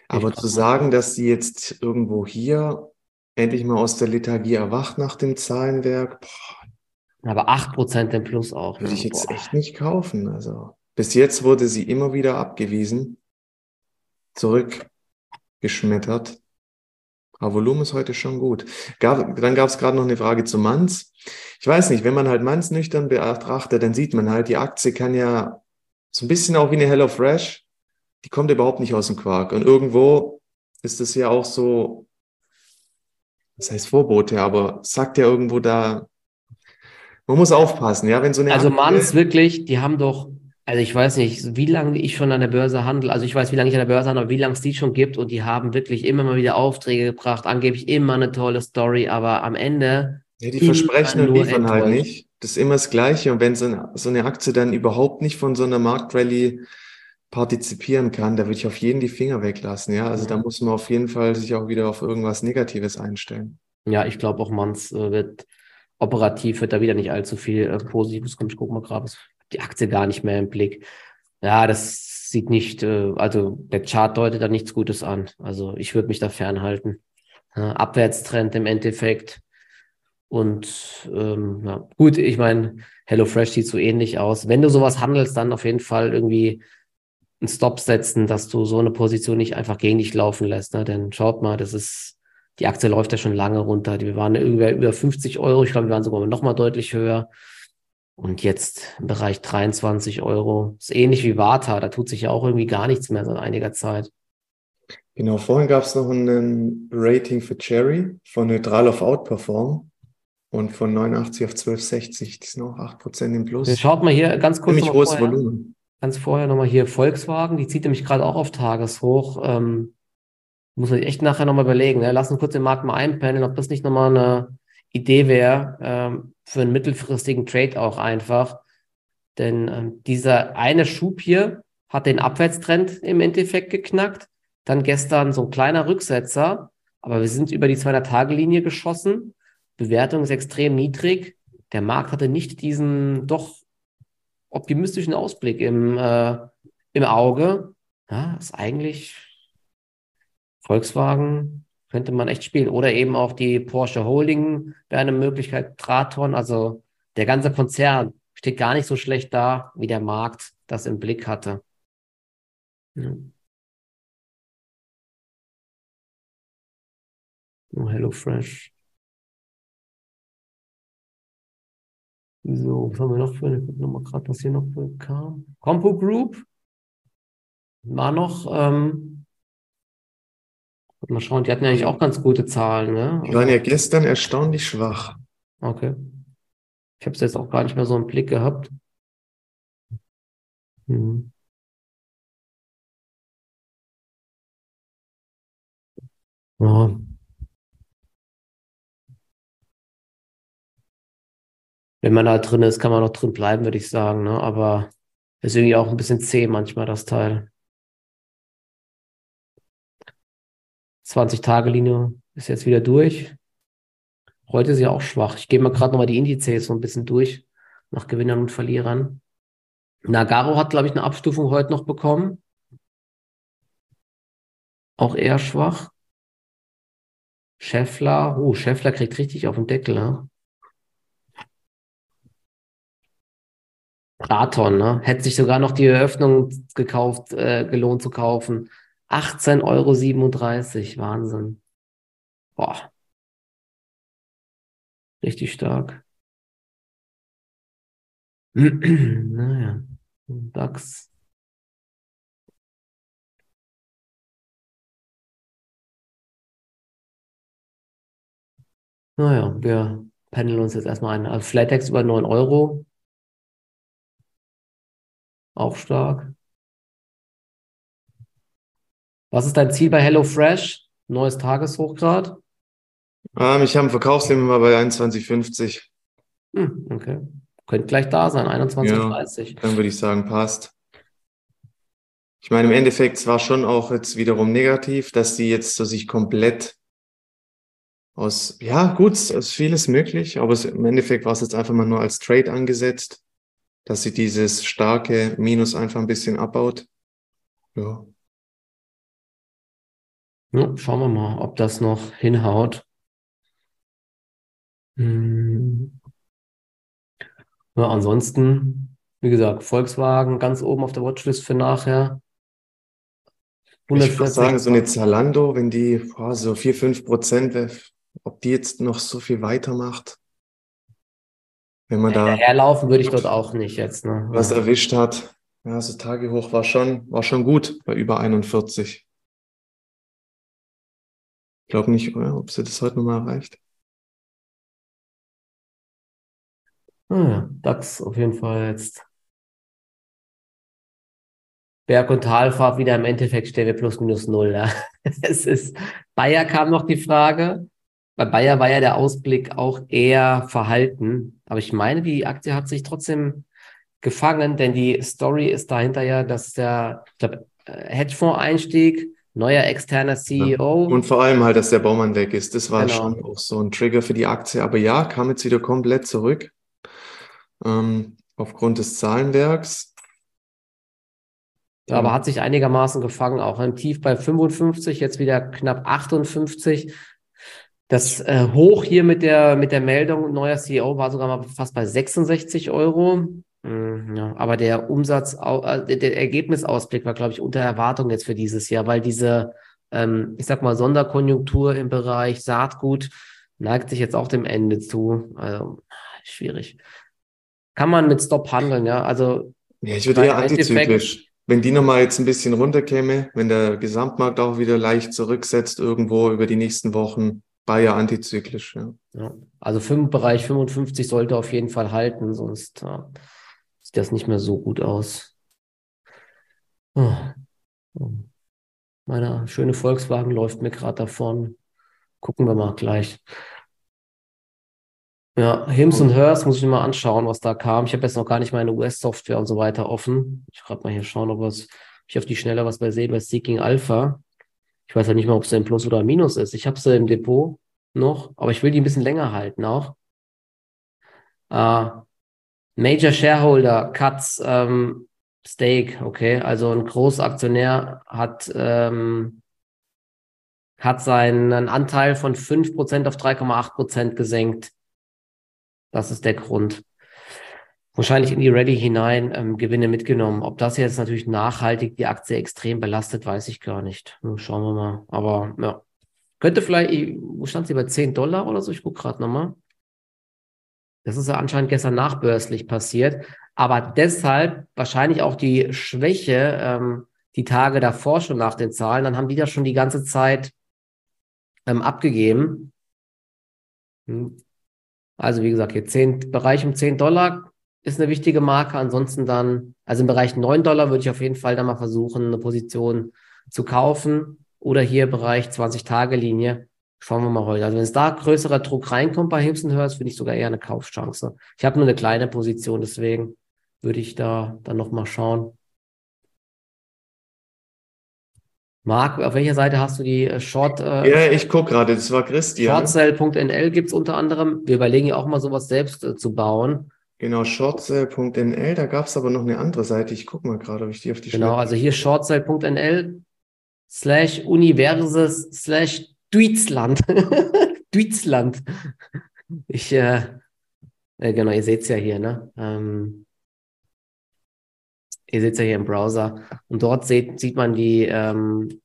Aber zu sagen, dass sie jetzt irgendwo hier endlich mal aus der Lethargie erwacht nach dem Zahlenwerk, boah, aber 8% im Plus auch. Würde ne? ich jetzt boah. echt nicht kaufen. Also. Bis jetzt wurde sie immer wieder abgewiesen, zurückgeschmettert. Aber Volumen ist heute schon gut. Gab, dann gab es gerade noch eine Frage zu Manns. Ich weiß nicht, wenn man halt Manns nüchtern betrachtet, dann sieht man halt, die Aktie kann ja so ein bisschen auch wie eine Hello Fresh, die kommt überhaupt nicht aus dem Quark. Und irgendwo ist es ja auch so, das heißt Vorbote, aber sagt ja irgendwo da, man muss aufpassen, ja, wenn so eine Also Manns wirklich, die haben doch also ich weiß nicht, wie lange ich schon an der Börse handle. Also ich weiß, wie lange ich an der Börse handle, aber wie lange es die schon gibt. Und die haben wirklich immer mal wieder Aufträge gebracht, angeblich immer eine tolle Story, aber am Ende. Ja, die versprechen und liefern halt nicht. Das ist immer das Gleiche. Und wenn so eine, so eine Aktie dann überhaupt nicht von so einer Marktrallye partizipieren kann, da würde ich auf jeden die Finger weglassen. Ja, also da muss man auf jeden Fall sich auch wieder auf irgendwas Negatives einstellen. Ja, ich glaube auch, Manns äh, wird operativ wird da wieder nicht allzu viel äh, Positives kommen. Ich gucke mal gerade, die Aktie gar nicht mehr im Blick. Ja, das sieht nicht, äh, also der Chart deutet da nichts Gutes an. Also ich würde mich da fernhalten. Abwärtstrend im Endeffekt. Und ähm, ja, gut, ich meine, HelloFresh sieht so ähnlich aus. Wenn du sowas handelst, dann auf jeden Fall irgendwie einen Stop setzen, dass du so eine Position nicht einfach gegen dich laufen lässt. Ne? Denn schaut mal, das ist, die Aktie läuft ja schon lange runter. Wir waren über, über 50 Euro. Ich glaube, wir waren sogar noch mal deutlich höher. Und jetzt im Bereich 23 Euro. Ist ähnlich wie Vata, da tut sich ja auch irgendwie gar nichts mehr seit einiger Zeit. Genau, vorhin gab es noch ein Rating für Cherry von neutral auf Outperform und von 89 auf 1260. Die sind auch 8% im Plus. Schaut mal hier ganz kurz. Ziemlich hohes vorher, Volumen. Ganz vorher nochmal hier Volkswagen, die zieht nämlich gerade auch auf Tageshoch. Ähm, muss man echt nachher nochmal überlegen. Ne? Lass uns kurz den Markt mal einpendeln, ob das nicht nochmal eine Idee wäre ähm, für einen mittelfristigen Trade auch einfach. Denn ähm, dieser eine Schub hier hat den Abwärtstrend im Endeffekt geknackt. Dann gestern so ein kleiner Rücksetzer, aber wir sind über die 200-Tage-Linie geschossen. Bewertung ist extrem niedrig. Der Markt hatte nicht diesen doch optimistischen Ausblick im, äh, im Auge. Ja, ist eigentlich Volkswagen könnte man echt spielen. Oder eben auch die Porsche Holding wäre eine Möglichkeit. Traton, also der ganze Konzern steht gar nicht so schlecht da, wie der Markt das im Blick hatte. Ja. Oh, Hello So, was haben wir noch für eine, gucken wir mal gerade, was hier noch kam. Compo Group war noch, ähm, mal schauen, die hatten ja eigentlich auch ganz gute Zahlen, ne? Die waren ja gestern erstaunlich schwach. Okay. Ich habe es jetzt auch gar nicht mehr so im Blick gehabt. Hm. Ja. Wenn man da drin ist, kann man noch drin bleiben, würde ich sagen. Ne? Aber ist irgendwie auch ein bisschen zäh manchmal, das Teil. 20-Tage-Linie ist jetzt wieder durch. Heute ist sie auch schwach. Ich gehe mal gerade nochmal die Indizes so ein bisschen durch, nach Gewinnern und Verlierern. Nagaro hat, glaube ich, eine Abstufung heute noch bekommen. Auch eher schwach. Scheffler, oh, Scheffler kriegt richtig auf den Deckel, ne? Raton, ne? Hätte sich sogar noch die Eröffnung gekauft, äh, gelohnt zu kaufen. 18,37 Euro, Wahnsinn. Boah. Richtig stark. [CLEARS THROAT] naja, DAX. Naja, wir pendeln uns jetzt erstmal ein. Also Flatex über 9 Euro. Auch stark. Was ist dein Ziel bei HelloFresh? Neues Tageshochgrad? Ähm, ich habe ein Verkaufslimit mal bei 21,50. Hm, okay. Könnte gleich da sein, 21,30. Ja, dann würde ich sagen, passt. Ich meine, im Endeffekt es war schon auch jetzt wiederum negativ, dass die jetzt so sich komplett aus, ja, gut, es ist vieles möglich, aber es, im Endeffekt war es jetzt einfach mal nur als Trade angesetzt, dass sie dieses starke Minus einfach ein bisschen abbaut. Ja. ja schauen wir mal, ob das noch hinhaut. Hm. Ja, ansonsten, wie gesagt, Volkswagen ganz oben auf der Watchlist für nachher. Ich würde sagen, so eine Zalando, wenn die boah, so 4, 5 Prozent, ob die jetzt noch so viel weitermacht. Wenn man da herlaufen würde ich dort auch nicht jetzt. Ne? Was erwischt hat. Ja, so Tage hoch war schon, war schon gut bei über 41. Ich glaube nicht, ob sie das heute nochmal erreicht. Ah, ja, DAX auf jeden Fall jetzt. Berg- und Talfahrt wieder im Endeffekt stellen wir plus minus null. Ja. [LAUGHS] Es ist, Bayer kam noch die Frage. Bei Bayer war ja der Ausblick auch eher verhalten. Aber ich meine, die Aktie hat sich trotzdem gefangen, denn die Story ist dahinter ja, dass der, ich äh, Hedgefonds-Einstieg, neuer externer CEO. Und vor allem halt, dass der Baumann weg ist. Das war genau. schon auch so ein Trigger für die Aktie. Aber ja, kam jetzt wieder komplett zurück ähm, aufgrund des Zahlenwerks. Ja, aber hat sich einigermaßen gefangen, auch ein Tief bei 55, jetzt wieder knapp 58. Das äh, Hoch hier mit der, mit der Meldung, neuer CEO, war sogar mal fast bei 66 Euro. Mhm, ja, aber der Umsatz, äh, der Ergebnisausblick war, glaube ich, unter Erwartung jetzt für dieses Jahr, weil diese, ähm, ich sag mal, Sonderkonjunktur im Bereich Saatgut neigt sich jetzt auch dem Ende zu. Also schwierig kann man mit Stop handeln, ja. Also ja, ich würde eher antizyklisch. wenn die nochmal jetzt ein bisschen runterkäme, wenn der Gesamtmarkt auch wieder leicht zurücksetzt irgendwo über die nächsten Wochen, Bayer antizyklisch. Ja. ja. Also im Bereich 55 sollte auf jeden Fall halten, sonst äh, sieht das nicht mehr so gut aus. Oh. Meine schöne Volkswagen läuft mir gerade davon. Gucken wir mal gleich. Ja, Hims und Hers muss ich mir mal anschauen, was da kam. Ich habe jetzt noch gar nicht meine US-Software und so weiter offen. Ich gerade mal hier schauen, ob ich auf die Schnelle was bei sehe, bei Seeking Alpha. Ich weiß ja nicht mal, ob es ein Plus oder ein Minus ist. Ich habe sie im Depot noch, aber ich will die ein bisschen länger halten auch. Uh, Major Shareholder cuts ähm, Stake, okay. Also ein Großaktionär hat, ähm, hat seinen Anteil von 5% auf 3,8% gesenkt. Das ist der Grund. Wahrscheinlich in die Ready hinein ähm, Gewinne mitgenommen. Ob das jetzt natürlich nachhaltig die Aktie extrem belastet, weiß ich gar nicht. Schauen wir mal. Aber ja, könnte vielleicht, wo stand sie bei 10 Dollar oder so? Ich gucke gerade nochmal. Das ist ja anscheinend gestern nachbörslich passiert. Aber deshalb wahrscheinlich auch die Schwäche, ähm, die Tage davor schon nach den Zahlen, dann haben die das schon die ganze Zeit ähm, abgegeben. Hm. Also wie gesagt, hier 10, Bereich um 10 Dollar ist eine wichtige Marke. Ansonsten dann, also im Bereich 9 Dollar würde ich auf jeden Fall dann mal versuchen, eine Position zu kaufen. Oder hier Bereich 20-Tage-Linie. Schauen wir mal heute. Also wenn es da größerer Druck reinkommt bei Hibson Hurst, finde ich sogar eher eine Kaufchance. Ich habe nur eine kleine Position, deswegen würde ich da dann nochmal schauen. Marc, auf welcher Seite hast du die äh, Short? Äh, ja, ich gucke gerade, das war Christian. Shortsell.nl gibt es unter anderem. Wir überlegen ja auch mal sowas selbst äh, zu bauen. Genau, shortsell.nl, da gab es aber noch eine andere Seite. Ich gucke mal gerade, ob ich die auf die Genau, Schnelle also hier shortsell.nl slash universes slash Deutschland. [LAUGHS] Deutschland. Ich, äh, äh, genau, ihr seht es ja hier, ne? Ähm, ihr seht es ja hier im Browser. Und dort seht, sieht man die ähm,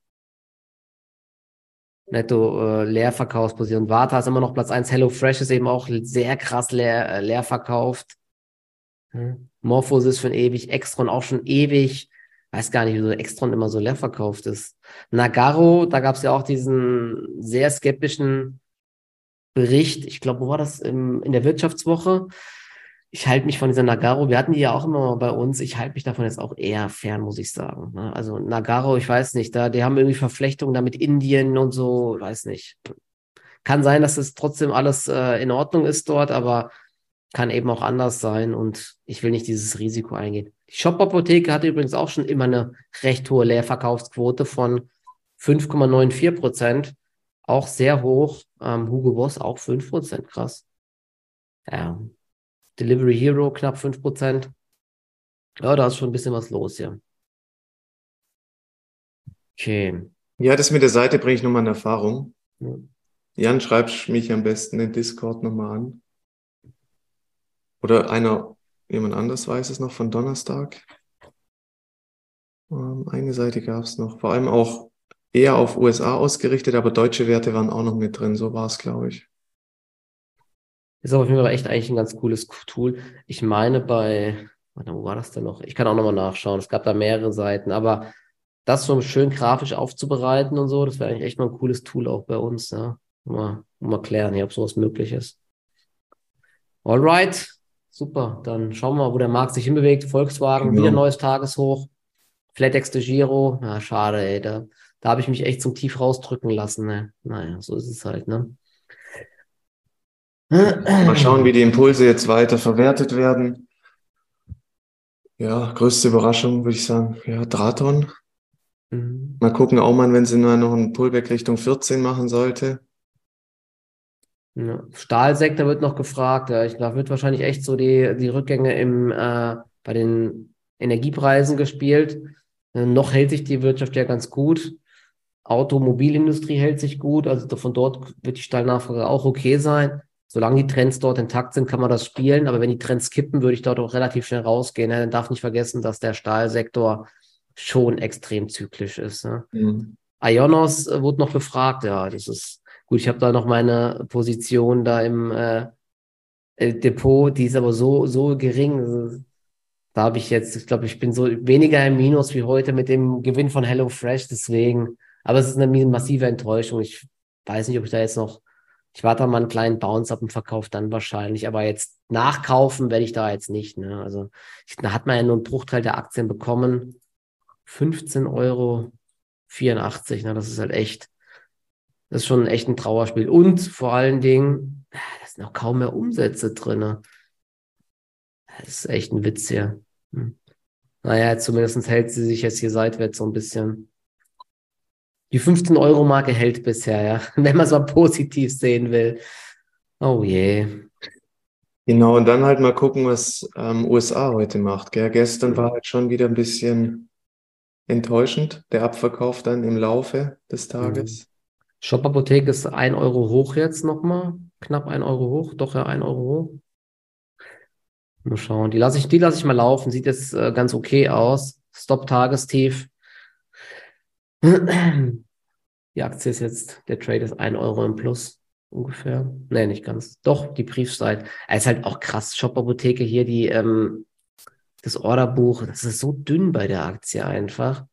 Netto äh, Leerverkaufsposition. Warta ist immer noch Platz 1. HelloFresh ist eben auch sehr krass leer, äh, leer verkauft. Hm. Morphosis schon ewig, Extron auch schon ewig. Weiß gar nicht, wieso Extron immer so leer verkauft ist. Nagaro, da gab es ja auch diesen sehr skeptischen Bericht. Ich glaube, wo war das? Im, in der Wirtschaftswoche ich halte mich von dieser Nagaro, wir hatten die ja auch immer bei uns, ich halte mich davon jetzt auch eher fern, muss ich sagen. Ne? Also Nagaro, ich weiß nicht, da, die haben irgendwie Verflechtungen da mit Indien und so, weiß nicht. Kann sein, dass es trotzdem alles äh, in Ordnung ist dort, aber kann eben auch anders sein und ich will nicht dieses Risiko eingehen. Die Shop-Apotheke hatte übrigens auch schon immer eine recht hohe Leerverkaufsquote von 5,94 Prozent, auch sehr hoch. Ähm, Hugo Boss auch 5 Prozent, krass. Ja, Delivery Hero knapp 5%. Ja, da ist schon ein bisschen was los hier. Okay. Ja, das mit der Seite bringe ich nochmal in Erfahrung. Ja. Jan, schreibst mich am besten in Discord nochmal an. Oder einer, jemand anders weiß es noch von Donnerstag. Ähm, eine Seite gab es noch. Vor allem auch eher auf USA ausgerichtet, aber deutsche Werte waren auch noch mit drin. So war es, glaube ich. Ist auf jeden Fall echt eigentlich ein ganz cooles Tool. Ich meine bei, warte, wo war das denn noch? Ich kann auch nochmal nachschauen. Es gab da mehrere Seiten, aber das so schön grafisch aufzubereiten und so, das wäre eigentlich echt mal ein cooles Tool auch bei uns. Ja. Mal, mal klären, hier, ob sowas möglich ist. Alright, super. Dann schauen wir mal, wo der Markt sich hinbewegt. Volkswagen, genau. wieder neues Tageshoch. FlatEx de Giro, na schade, ey. Da, da habe ich mich echt zum Tief rausdrücken lassen. Ne? Naja, so ist es halt, ne? Mal schauen, wie die Impulse jetzt weiter verwertet werden. Ja, größte Überraschung würde ich sagen, ja, Draton. Mhm. Mal gucken, Aumann, wenn sie nur noch einen Pullback Richtung 14 machen sollte. Ja. Stahlsektor wird noch gefragt. Ja, ich, da wird wahrscheinlich echt so die, die Rückgänge im, äh, bei den Energiepreisen gespielt. Äh, noch hält sich die Wirtschaft ja ganz gut. Automobilindustrie hält sich gut. Also von dort wird die Stahlnachfrage auch okay sein solange die Trends dort intakt sind, kann man das spielen. Aber wenn die Trends kippen, würde ich dort auch relativ schnell rausgehen. Man darf nicht vergessen, dass der Stahlsektor schon extrem zyklisch ist. Ne? Mhm. Ionos äh, wurde noch befragt. Ja, das ist gut. Ich habe da noch meine Position da im äh, Depot. Die ist aber so, so gering. da habe ich jetzt, ich glaube, ich bin so weniger im Minus wie heute mit dem Gewinn von HelloFresh, deswegen. Aber es ist eine massive Enttäuschung. Ich weiß nicht, ob ich da jetzt noch, ich warte mal einen kleinen Bounce ab dem Verkauf dann wahrscheinlich, aber jetzt nachkaufen werde ich da jetzt nicht. Ne? Also ich, da hat man ja nur einen Bruchteil der Aktien bekommen. 15 Euro 84, ne? das ist halt echt, das ist schon echt ein Trauerspiel. Und vor allen Dingen, da sind auch kaum mehr Umsätze drin. Das ist echt ein Witz hier. Hm. Naja, zumindest hält sie sich jetzt hier seitwärts so ein bisschen. Die 15-Euro-Marke hält bisher, ja, [LAUGHS] wenn man es mal positiv sehen will. Oh je. Genau, und dann halt mal gucken, was ähm, USA heute macht. Gell? Gestern war halt schon wieder ein bisschen enttäuschend, der Abverkauf dann im Laufe des Tages. Mhm. Shop Apotheke ist ein Euro hoch jetzt nochmal. Knapp ein Euro hoch, doch ja ein Euro hoch. Mal schauen. Die lasse ich, die ich mal laufen. Sieht jetzt äh, ganz okay aus. Stop-Tagestief. [CLEARS THROAT] Die Aktie ist jetzt, der Trade ist ein Euro im Plus ungefähr. Nee, nicht ganz. Doch, die Briefzeit. Er ist halt auch krass. Shop-Apotheke hier, die, ähm, das Orderbuch, das ist so dünn bei der Aktie einfach.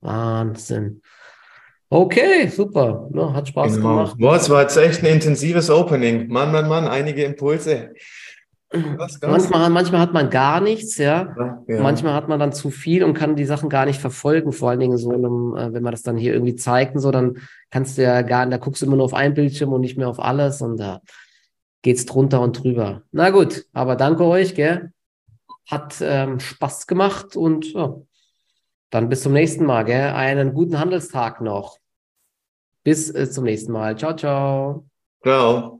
Wahnsinn. Okay, super. Ja, hat Spaß genau. gemacht. Boah, es war jetzt echt ein intensives Opening. Mann, Mann, Mann, einige Impulse. Manchmal, manchmal hat man gar nichts, ja. ja. Manchmal hat man dann zu viel und kann die Sachen gar nicht verfolgen. Vor allen Dingen so, einem, äh, wenn man das dann hier irgendwie zeigt und so, dann kannst du ja gar, da guckst du immer nur auf ein Bildschirm und nicht mehr auf alles und da geht's drunter und drüber. Na gut, aber danke euch, gell? Hat ähm, Spaß gemacht und ja, dann bis zum nächsten Mal, gell? Einen guten Handelstag noch. Bis äh, zum nächsten Mal. Ciao, ciao. Ciao.